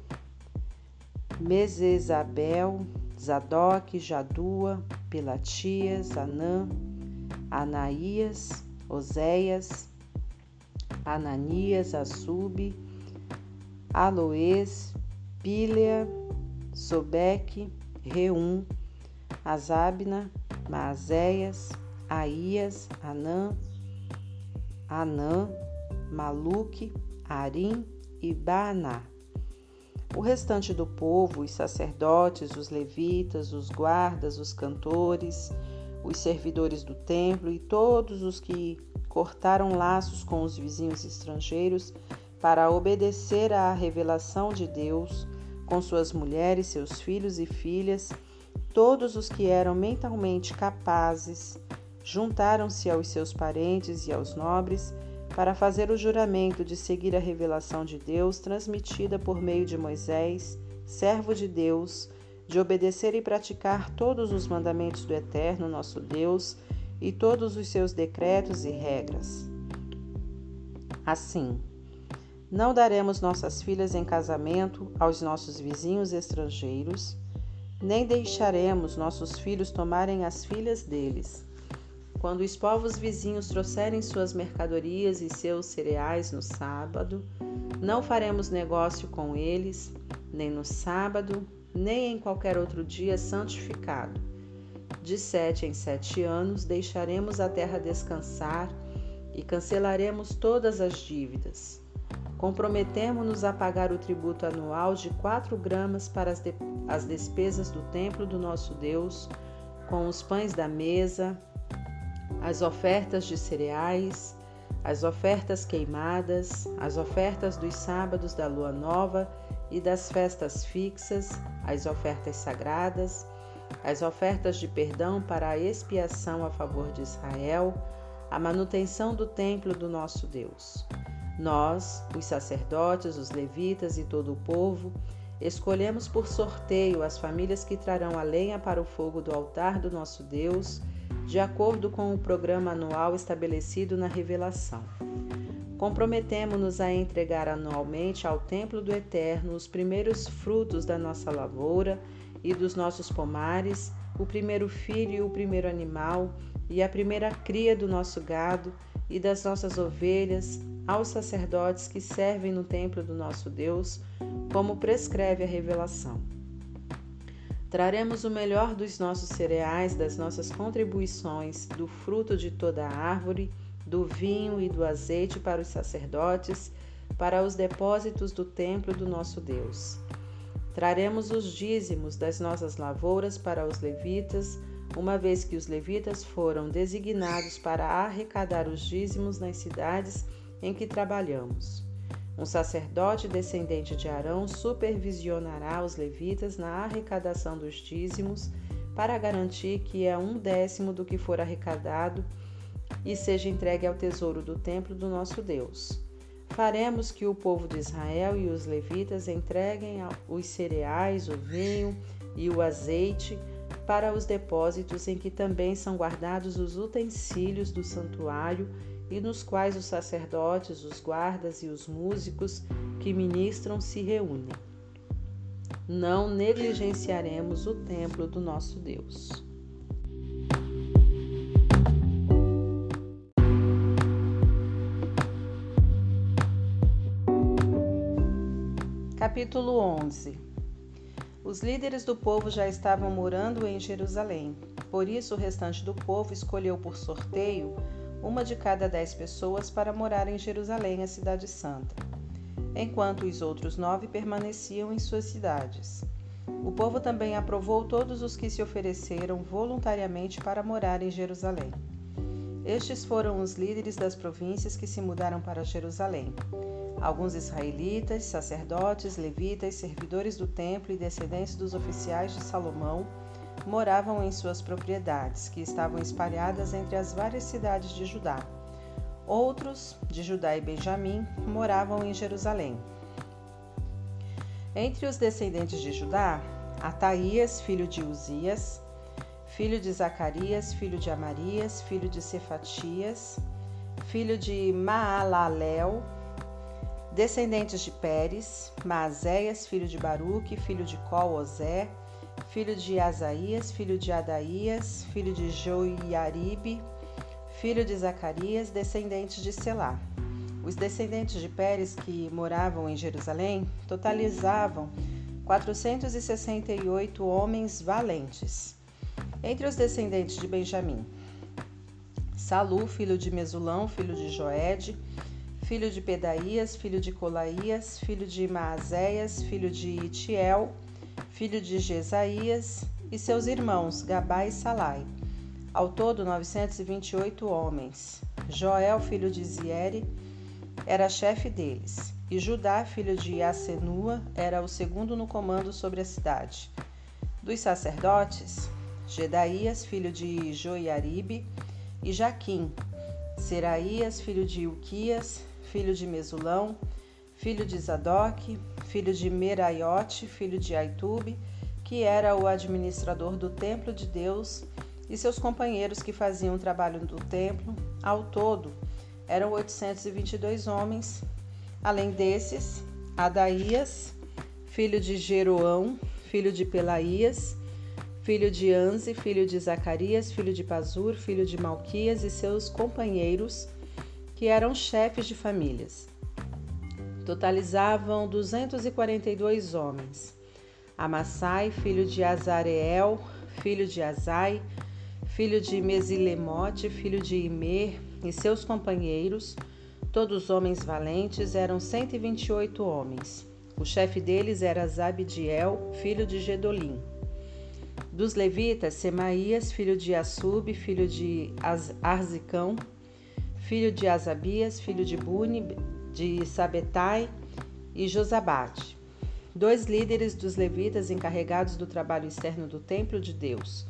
Mesesabel, Zadok, Jadua, Pelatias, Anã, Anaías, Oséias, Ananias, Assub, Aloês, Pílea, Sobeque, Reum, Azabna, Maazéias, Aías, Anã, Anã, Maluque, Arim e Baaná. O restante do povo, os sacerdotes, os levitas, os guardas, os cantores, os servidores do templo e todos os que cortaram laços com os vizinhos estrangeiros para obedecer à revelação de Deus, com suas mulheres, seus filhos e filhas, todos os que eram mentalmente capazes, juntaram-se aos seus parentes e aos nobres para fazer o juramento de seguir a revelação de Deus transmitida por meio de Moisés, servo de Deus, de obedecer e praticar todos os mandamentos do Eterno, nosso Deus, e todos os seus decretos e regras. Assim, não daremos nossas filhas em casamento aos nossos vizinhos estrangeiros, nem deixaremos nossos filhos tomarem as filhas deles. Quando os povos vizinhos trouxerem suas mercadorias e seus cereais no sábado, não faremos negócio com eles, nem no sábado, nem em qualquer outro dia santificado. De sete em sete anos deixaremos a terra descansar e cancelaremos todas as dívidas. Comprometemos-nos a pagar o tributo anual de quatro gramas para as, de, as despesas do templo do nosso Deus, com os pães da mesa, as ofertas de cereais, as ofertas queimadas, as ofertas dos sábados da lua nova e das festas fixas, as ofertas sagradas, as ofertas de perdão para a expiação a favor de Israel, a manutenção do templo do nosso Deus. Nós, os sacerdotes, os levitas e todo o povo, escolhemos por sorteio as famílias que trarão a lenha para o fogo do altar do nosso Deus, de acordo com o programa anual estabelecido na revelação. Comprometemo-nos a entregar anualmente ao templo do Eterno os primeiros frutos da nossa lavoura e dos nossos pomares, o primeiro filho e o primeiro animal, e a primeira cria do nosso gado e das nossas ovelhas, aos sacerdotes que servem no templo do nosso Deus, como prescreve a revelação. Traremos o melhor dos nossos cereais, das nossas contribuições, do fruto de toda a árvore, do vinho e do azeite para os sacerdotes, para os depósitos do templo do nosso Deus. Traremos os dízimos das nossas lavouras para os levitas, uma vez que os levitas foram designados para arrecadar os dízimos nas cidades em que trabalhamos. Um sacerdote descendente de Arão supervisionará os levitas na arrecadação dos dízimos para garantir que é um décimo do que for arrecadado e seja entregue ao tesouro do templo do nosso Deus. Faremos que o povo de Israel e os levitas entreguem os cereais, o vinho e o azeite para os depósitos em que também são guardados os utensílios do santuário e nos quais os sacerdotes, os guardas e os músicos que ministram se reúnem. Não negligenciaremos o templo do nosso Deus. Capítulo 11 Os líderes do povo já estavam morando em Jerusalém, por isso o restante do povo escolheu por sorteio uma de cada dez pessoas para morar em Jerusalém, a cidade santa, enquanto os outros nove permaneciam em suas cidades. O povo também aprovou todos os que se ofereceram voluntariamente para morar em Jerusalém. Estes foram os líderes das províncias que se mudaram para Jerusalém Alguns israelitas, sacerdotes, levitas, servidores do templo e descendentes dos oficiais de Salomão moravam em suas propriedades, que estavam espalhadas entre as várias cidades de Judá. Outros, de Judá e Benjamim, moravam em Jerusalém. Entre os descendentes de Judá, Ataías, filho de Uzias, filho de Zacarias, filho de Amarias, filho de Cefatias, filho de Maalalel, Descendentes de Pérez, Maazéias, filho de Baruque, filho de Col-Ozé, filho de Asaías, filho de Adaías, filho de Joiaribe, filho de Zacarias, descendentes de Selá. Os descendentes de Pérez que moravam em Jerusalém totalizavam 468 homens valentes. Entre os descendentes de Benjamim, Salu, filho de Mesulão, filho de Joede, filho de Pedaías, filho de Colaías, filho de Maazéias, filho de Itiel, filho de Jesaías, e seus irmãos Gabá e Salai. Ao todo, 928 homens. Joel, filho de Ziere, era chefe deles, e Judá, filho de Asenua, era o segundo no comando sobre a cidade. Dos sacerdotes, Gedaías, filho de Joiaribe, e Jaquim, Seraías, filho de Uquias, filho de Mesulão, filho de Zadok, filho de Meraiote, filho de Aitube, que era o administrador do templo de Deus, e seus companheiros que faziam o trabalho do templo. Ao todo, eram 822 homens. Além desses, Adaías, filho de Jeroão, filho de Pelaías, filho de Anze, filho de Zacarias, filho de Pazur, filho de Malquias e seus companheiros, que eram chefes de famílias. Totalizavam 242 homens. Amassai, filho de Azareel, filho de Azai, filho de Mesilemote, filho de Imer, e seus companheiros, todos homens valentes, eram 128 homens. O chefe deles era Zabdiel, filho de Gedolim. Dos levitas, Semaías, filho de Assub, filho de Arzicão, filho de Asabias, filho de Buni, de Sabetai e Josabate, dois líderes dos levitas encarregados do trabalho externo do templo de Deus,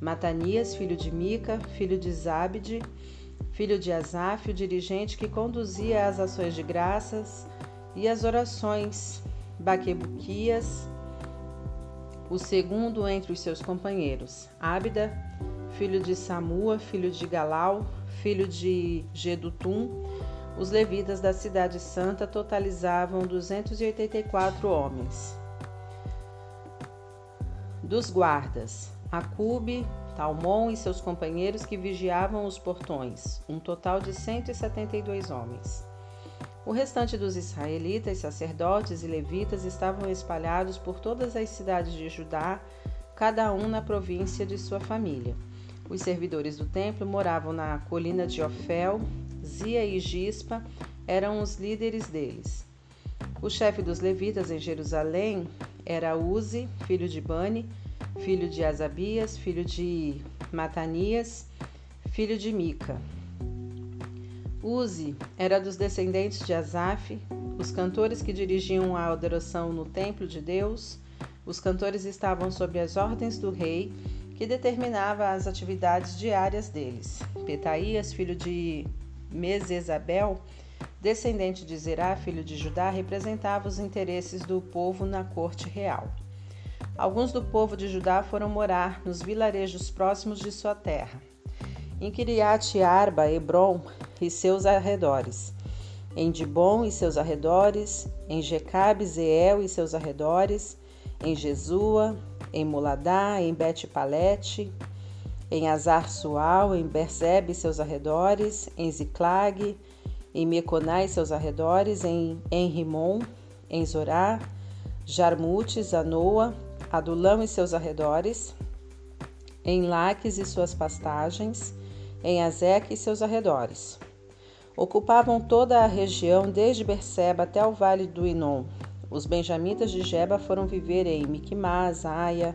Matanias, filho de Mica, filho de Zabde, filho de Asaf, o dirigente que conduzia as ações de graças e as orações, Baquebuquias, o segundo entre os seus companheiros, Ábida, filho de Samua, filho de Galau, filho de Gedutum, os levitas da cidade santa totalizavam 284 homens. Dos guardas, Acube, Talmon e seus companheiros que vigiavam os portões, um total de 172 homens. O restante dos israelitas, sacerdotes e levitas estavam espalhados por todas as cidades de Judá, cada um na província de sua família. Os servidores do templo moravam na colina de Ofel, Zia e Gispa eram os líderes deles. O chefe dos levitas em Jerusalém era Uzi, filho de Bani, filho de Asabias, filho de Matanias, filho de Mica. Uzi era dos descendentes de Asaf, os cantores que dirigiam a adoração no templo de Deus. Os cantores estavam sob as ordens do rei, que determinava as atividades diárias deles. Petaías, filho de Mesesabel, descendente de Zerá, filho de Judá, representava os interesses do povo na corte real. Alguns do povo de Judá foram morar nos vilarejos próximos de sua terra. Em Kiriat Arba, Hebron e seus arredores, em Dibon e seus arredores, em Jecabe, Zeel e seus arredores, em Jesua, em Muladá, em Bet-Palete, em Azar Sual, em Berzeb e seus arredores, em Ziclag, em Meconá e seus arredores, em, em Rimon, em Zorá, Jarmute, Zanoa, Adulão e seus arredores, em Laques e suas pastagens, em Azeque e seus arredores. Ocupavam toda a região desde Berseba até o vale do Inom. Os benjamitas de Geba foram viver em Miquimás, Aia,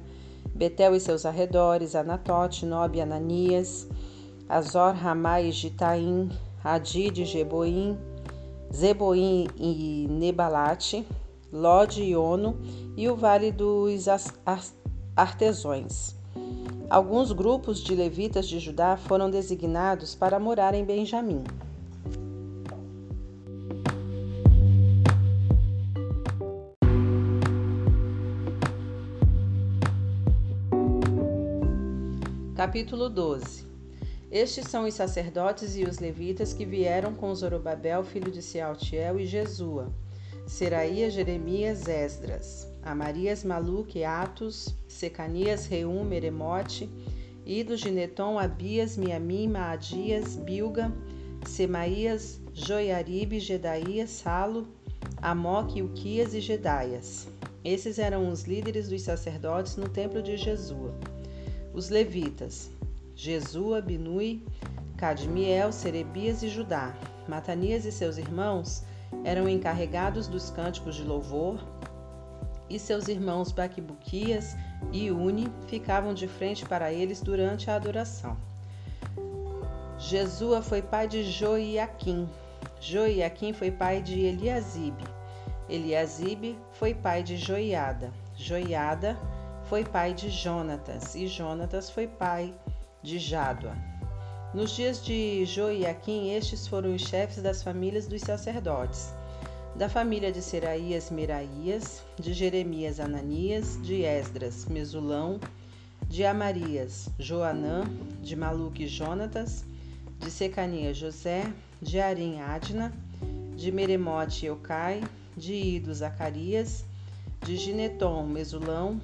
Betel e seus arredores, Anatote, Nob Ananias, Azor, Ramá e Gitaim, Adid e Jeboim, Zeboim e Nebalate, Lode e Ono e o vale dos Artesões. Alguns grupos de levitas de Judá foram designados para morar em Benjamim. Capítulo 12 Estes são os sacerdotes e os levitas que vieram com Zorobabel, filho de Sealtiel, e Jesua, Seraías, Jeremias, Esdras, Amarias, Maluque, Atos, Secanias, Reum, Meremote, Ido, Gineton, Abias, Miamim, Maadias, Bilga, Semaías, Joiaribe, Gedaías, Salo, Amoque, Uquias e Gedaias. Esses eram os líderes dos sacerdotes no templo de Jesua. Os levitas, Jesua, Binui, Cadmiel, Serebias e Judá. Matanias e seus irmãos eram encarregados dos cânticos de louvor, e seus irmãos Baquibuquias e Uni ficavam de frente para eles durante a adoração. Jesua foi pai de Joiaquim. Joiaquim foi pai de Eliasibe. Eliasibe foi pai de Joiada. Joiada foi pai de Jonatas, e Jonatas foi pai de Jádua. Nos dias de Joiaquim, estes foram os chefes das famílias dos sacerdotes. Da família de Seraías, Meraías, de Jeremias, Ananias, de Esdras, Mesulão, de Amarias, Joanã, de Maluque, Jonatas, de Secania, José, de Arim, Adna, de Meremote, Eucai, de Ido, Zacarias, de Gineton, Mesulão,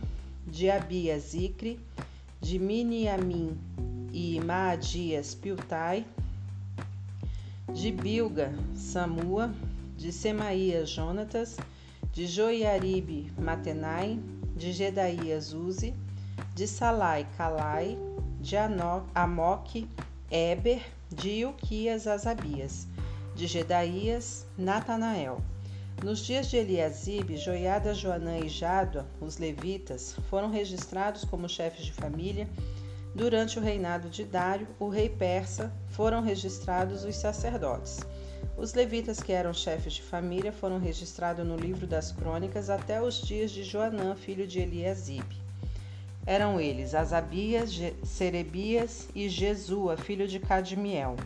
de Abia Zicre, de Miniamim e Maadias Piltai, de Bilga Samua, de Semaías Jonatas, de Joiaribe Matenai, de Gedaías Uzi, de Salai Calai, de Amoque Eber, de Ilquias Azabias, de Gedaías Natanael. Nos dias de Eliasibe, Joiada, Joanã e Jádua, os levitas, foram registrados como chefes de família. Durante o reinado de Dário, o rei persa, foram registrados os sacerdotes. Os levitas que eram chefes de família foram registrados no livro das crônicas até os dias de Joanã, filho de Eliasibe. Eram eles Asabias, Serebias e Jesua, filho de Cadmiel.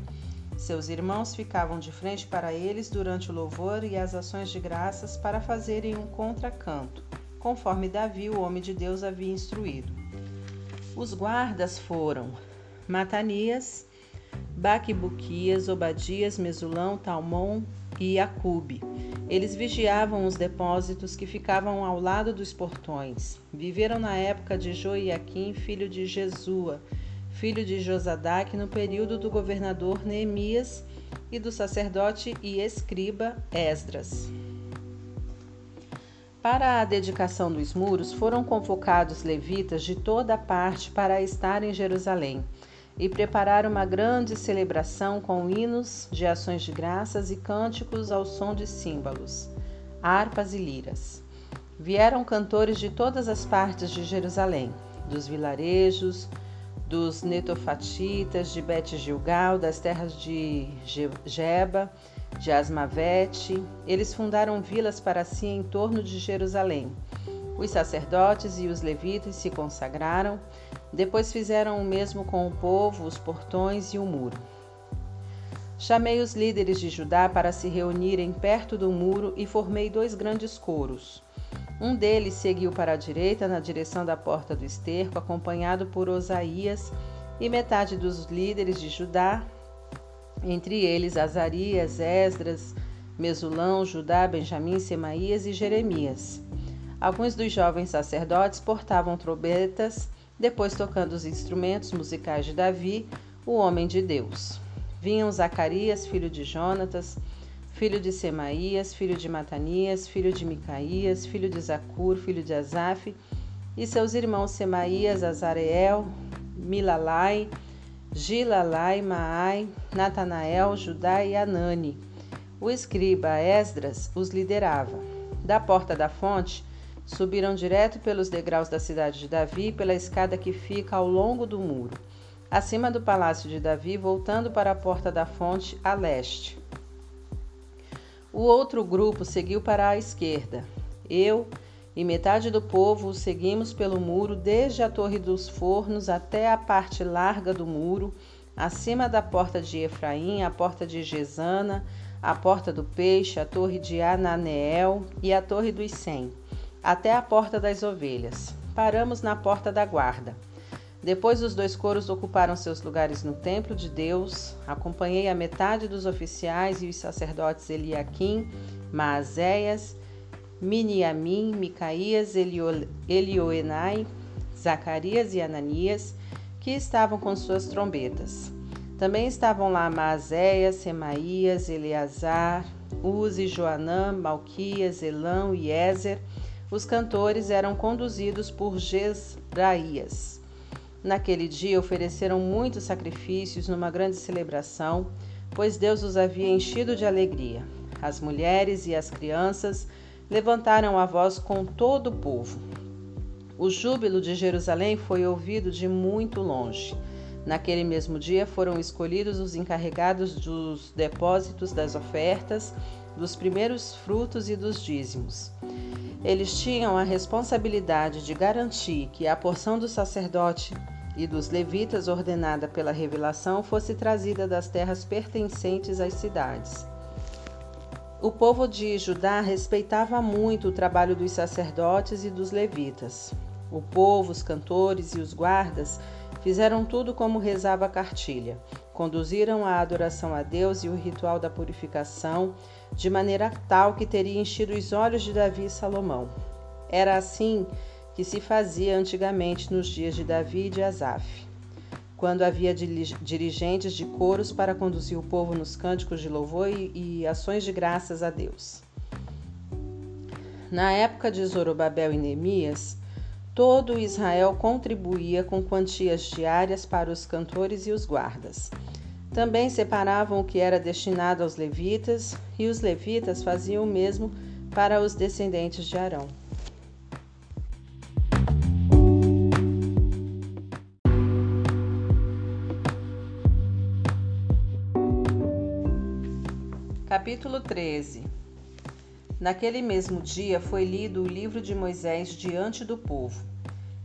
Seus irmãos ficavam de frente para eles durante o louvor e as ações de graças para fazerem um contracanto, conforme Davi, o homem de Deus, havia instruído. Os guardas foram Matanias, Baquibuquias, Obadias, Mesulão, Talmon e Acube. Eles vigiavam os depósitos que ficavam ao lado dos portões. Viveram na época de Joiaquim, filho de Jesua, filho de Josadac, no período do governador Neemias e do sacerdote e escriba Esdras. Para a dedicação dos muros foram convocados levitas de toda parte para estar em Jerusalém e preparar uma grande celebração com hinos de ações de graças e cânticos ao som de símbolos, harpas e liras. Vieram cantores de todas as partes de Jerusalém, dos vilarejos, dos netofatitas, de Bet Gilgal, das terras de Jeba, de Asmavete. Eles fundaram vilas para si em torno de Jerusalém. Os sacerdotes e os levitas se consagraram, depois fizeram o mesmo com o povo, os portões e o muro. Chamei os líderes de Judá para se reunirem perto do muro e formei dois grandes coros. Um deles seguiu para a direita, na direção da porta do esterco, acompanhado por Osaías e metade dos líderes de Judá, entre eles Azarias, Esdras, Mesulão, Judá, Benjamim, Semaías e Jeremias. Alguns dos jovens sacerdotes portavam trombetas, depois tocando os instrumentos musicais de Davi, o homem de Deus. Vinham Zacarias, filho de Jonatas, filho de Semaías, filho de Matanias, filho de Micaías, filho de Zacur, filho de Asaf, e seus irmãos Semaías, Azareel, Milalai, Gilalai, Maai, Natanael, Judá e Anani. O escriba Esdras os liderava. Da porta da fonte, Subiram direto pelos degraus da cidade de Davi pela escada que fica ao longo do muro, acima do palácio de Davi, voltando para a porta da fonte a leste. O outro grupo seguiu para a esquerda. Eu e metade do povo o seguimos pelo muro desde a Torre dos Fornos até a parte larga do muro, acima da porta de Efraim, a porta de Gesana, a porta do Peixe, a torre de Ananeel e a torre dos Cem até a porta das ovelhas. Paramos na porta da guarda. Depois os dois coros ocuparam seus lugares no templo de Deus. Acompanhei a metade dos oficiais e os sacerdotes Eliaquim, Maazéias, Miniamim, Micaías, Elio, Elioenai, Zacarias e Ananias, que estavam com suas trombetas. Também estavam lá Maazéias, Semaías, Eleazar, Uzi, Joanã, Malquias, Elão e Ézer, os cantores eram conduzidos por Gesraías. Naquele dia ofereceram muitos sacrifícios numa grande celebração, pois Deus os havia enchido de alegria. As mulheres e as crianças levantaram a voz com todo o povo. O júbilo de Jerusalém foi ouvido de muito longe. Naquele mesmo dia foram escolhidos os encarregados dos depósitos das ofertas, dos primeiros frutos e dos dízimos. Eles tinham a responsabilidade de garantir que a porção do sacerdote e dos levitas ordenada pela revelação fosse trazida das terras pertencentes às cidades. O povo de Judá respeitava muito o trabalho dos sacerdotes e dos levitas. O povo, os cantores e os guardas fizeram tudo como rezava a cartilha. Conduziram a adoração a Deus e o ritual da purificação de maneira tal que teria enchido os olhos de Davi e Salomão. Era assim que se fazia antigamente nos dias de Davi e de Asaf, quando havia dirigentes de coros para conduzir o povo nos cânticos de louvor e ações de graças a Deus. Na época de Zorobabel e Neemias, todo Israel contribuía com quantias diárias para os cantores e os guardas. Também separavam o que era destinado aos levitas, e os levitas faziam o mesmo para os descendentes de Arão. Capítulo 13 Naquele mesmo dia foi lido o livro de Moisés diante do povo.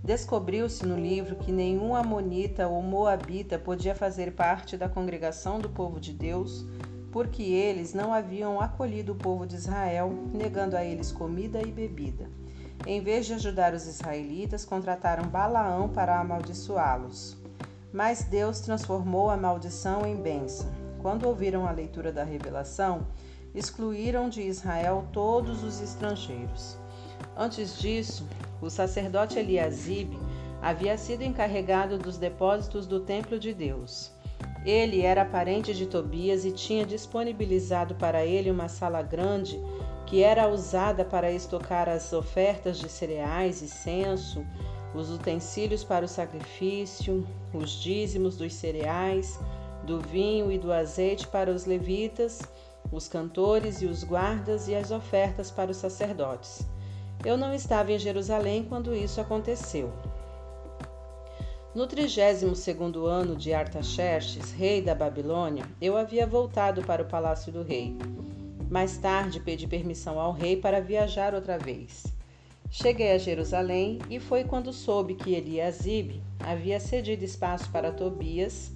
Descobriu-se no livro que nenhum amonita ou moabita podia fazer parte da congregação do povo de Deus, porque eles não haviam acolhido o povo de Israel, negando a eles comida e bebida. Em vez de ajudar os israelitas, contrataram Balaão para amaldiçoá-los. Mas Deus transformou a maldição em bênção. Quando ouviram a leitura da revelação, excluíram de Israel todos os estrangeiros. Antes disso, o sacerdote Eliasibe havia sido encarregado dos depósitos do templo de Deus. Ele era parente de Tobias e tinha disponibilizado para ele uma sala grande que era usada para estocar as ofertas de cereais e censo, os utensílios para o sacrifício, os dízimos dos cereais, do vinho e do azeite para os levitas, os cantores e os guardas e as ofertas para os sacerdotes. Eu não estava em Jerusalém quando isso aconteceu. No 32 ano de Artaxerxes, rei da Babilônia, eu havia voltado para o palácio do rei. Mais tarde pedi permissão ao rei para viajar outra vez. Cheguei a Jerusalém e foi quando soube que Eliasibe havia cedido espaço para Tobias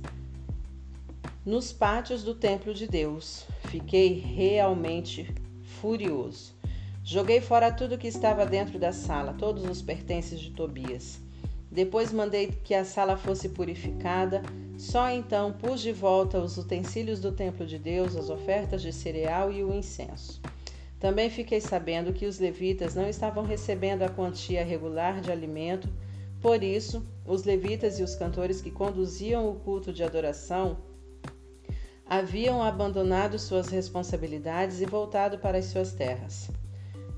nos pátios do templo de Deus. Fiquei realmente furioso. Joguei fora tudo que estava dentro da sala, todos os pertences de Tobias. Depois mandei que a sala fosse purificada. Só então pus de volta os utensílios do templo de Deus, as ofertas de cereal e o incenso. Também fiquei sabendo que os levitas não estavam recebendo a quantia regular de alimento, por isso, os levitas e os cantores que conduziam o culto de adoração haviam abandonado suas responsabilidades e voltado para as suas terras.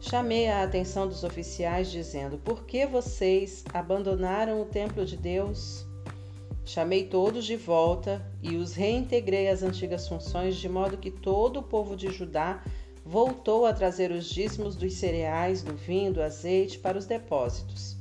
Chamei a atenção dos oficiais, dizendo: Por que vocês abandonaram o templo de Deus? Chamei todos de volta e os reintegrei às antigas funções, de modo que todo o povo de Judá voltou a trazer os dízimos dos cereais, do vinho, do azeite para os depósitos.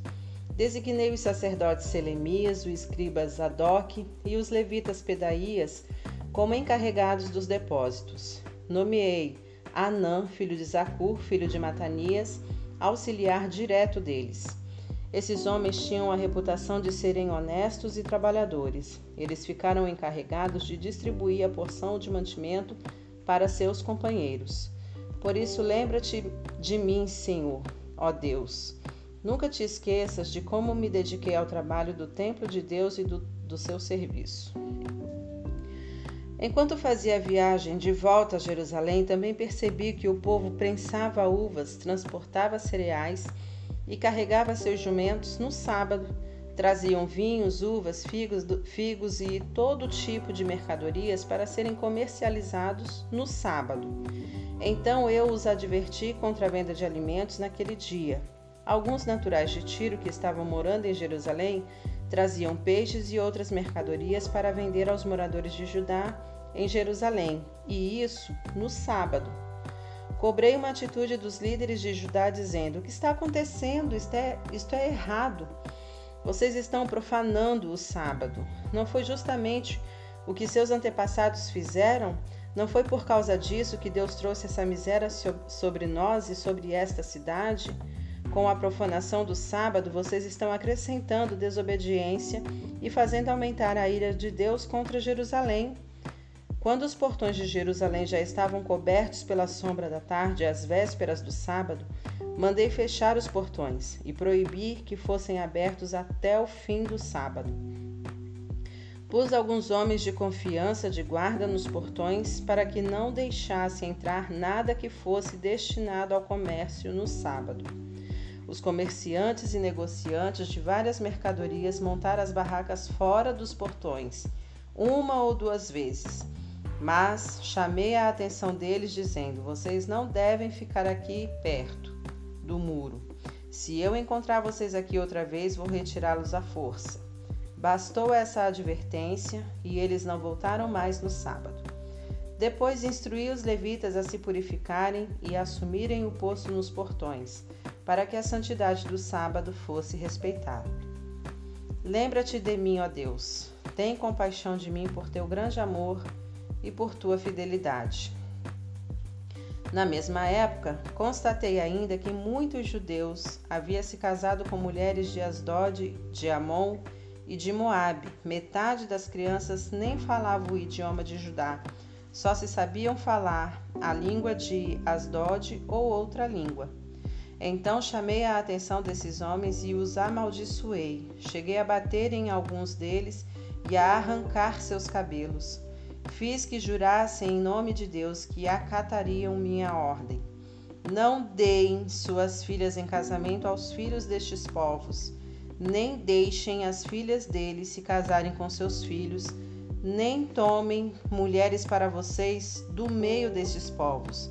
Designei os sacerdotes Selemias, o escriba Zadok e os levitas Pedaías como encarregados dos depósitos. Nomeei Anã, filho de Zacur, filho de Matanias, auxiliar direto deles. Esses homens tinham a reputação de serem honestos e trabalhadores. Eles ficaram encarregados de distribuir a porção de mantimento para seus companheiros. Por isso, lembra-te de mim, Senhor, ó Deus. Nunca te esqueças de como me dediquei ao trabalho do templo de Deus e do, do seu serviço. Enquanto fazia a viagem de volta a Jerusalém, também percebi que o povo prensava uvas, transportava cereais e carregava seus jumentos no sábado. Traziam vinhos, uvas, figos, figos e todo tipo de mercadorias para serem comercializados no sábado. Então eu os adverti contra a venda de alimentos naquele dia. Alguns naturais de Tiro que estavam morando em Jerusalém traziam peixes e outras mercadorias para vender aos moradores de Judá em Jerusalém, e isso no sábado. Cobrei uma atitude dos líderes de Judá dizendo: O que está acontecendo? Isto é, isto é errado. Vocês estão profanando o sábado. Não foi justamente o que seus antepassados fizeram? Não foi por causa disso que Deus trouxe essa miséria sobre nós e sobre esta cidade? Com a profanação do sábado, vocês estão acrescentando desobediência e fazendo aumentar a ira de Deus contra Jerusalém. Quando os portões de Jerusalém já estavam cobertos pela sombra da tarde, às vésperas do sábado, mandei fechar os portões e proibir que fossem abertos até o fim do sábado. Pus alguns homens de confiança de guarda nos portões para que não deixasse entrar nada que fosse destinado ao comércio no sábado. Os comerciantes e negociantes de várias mercadorias montaram as barracas fora dos portões, uma ou duas vezes mas chamei a atenção deles, dizendo: Vocês não devem ficar aqui perto do muro. Se eu encontrar vocês aqui outra vez, vou retirá-los à força. Bastou essa advertência e eles não voltaram mais no sábado. Depois instruí os levitas a se purificarem e assumirem o posto nos portões, para que a santidade do sábado fosse respeitada. Lembra-te de mim, ó Deus. Tem compaixão de mim por teu grande amor e por tua fidelidade. Na mesma época, constatei ainda que muitos judeus haviam se casado com mulheres de Asdod, de Amon e de Moabe. Metade das crianças nem falava o idioma de Judá, só se sabiam falar a língua de Asdod ou outra língua. Então chamei a atenção desses homens e os amaldiçoei. Cheguei a bater em alguns deles e a arrancar seus cabelos. Fiz que jurassem em nome de Deus que acatariam minha ordem. Não deem suas filhas em casamento aos filhos destes povos, nem deixem as filhas deles se casarem com seus filhos, nem tomem mulheres para vocês do meio destes povos.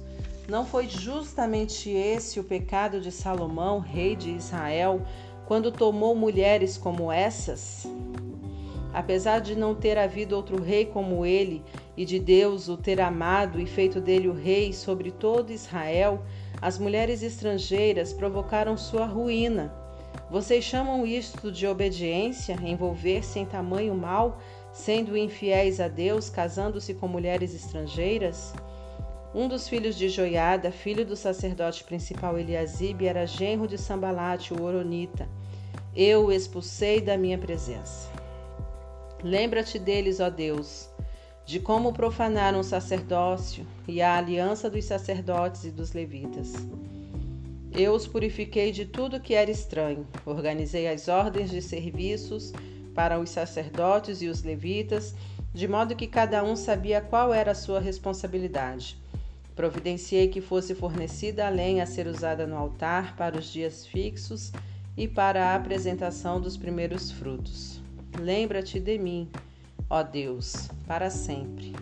Não foi justamente esse o pecado de Salomão, rei de Israel, quando tomou mulheres como essas? Apesar de não ter havido outro rei como ele, e de Deus o ter amado e feito dele o rei sobre todo Israel, as mulheres estrangeiras provocaram sua ruína. Vocês chamam isto de obediência, envolver-se em tamanho mal, sendo infiéis a Deus, casando-se com mulheres estrangeiras? Um dos filhos de Joiada, filho do sacerdote principal Eliasibe, era genro de Sambalate, o Oronita. Eu o expulsei da minha presença. Lembra-te deles, ó Deus, de como profanaram o sacerdócio e a aliança dos sacerdotes e dos levitas. Eu os purifiquei de tudo que era estranho, organizei as ordens de serviços para os sacerdotes e os levitas, de modo que cada um sabia qual era a sua responsabilidade. Providenciei que fosse fornecida a lenha a ser usada no altar para os dias fixos e para a apresentação dos primeiros frutos. Lembra-te de mim, ó Deus, para sempre.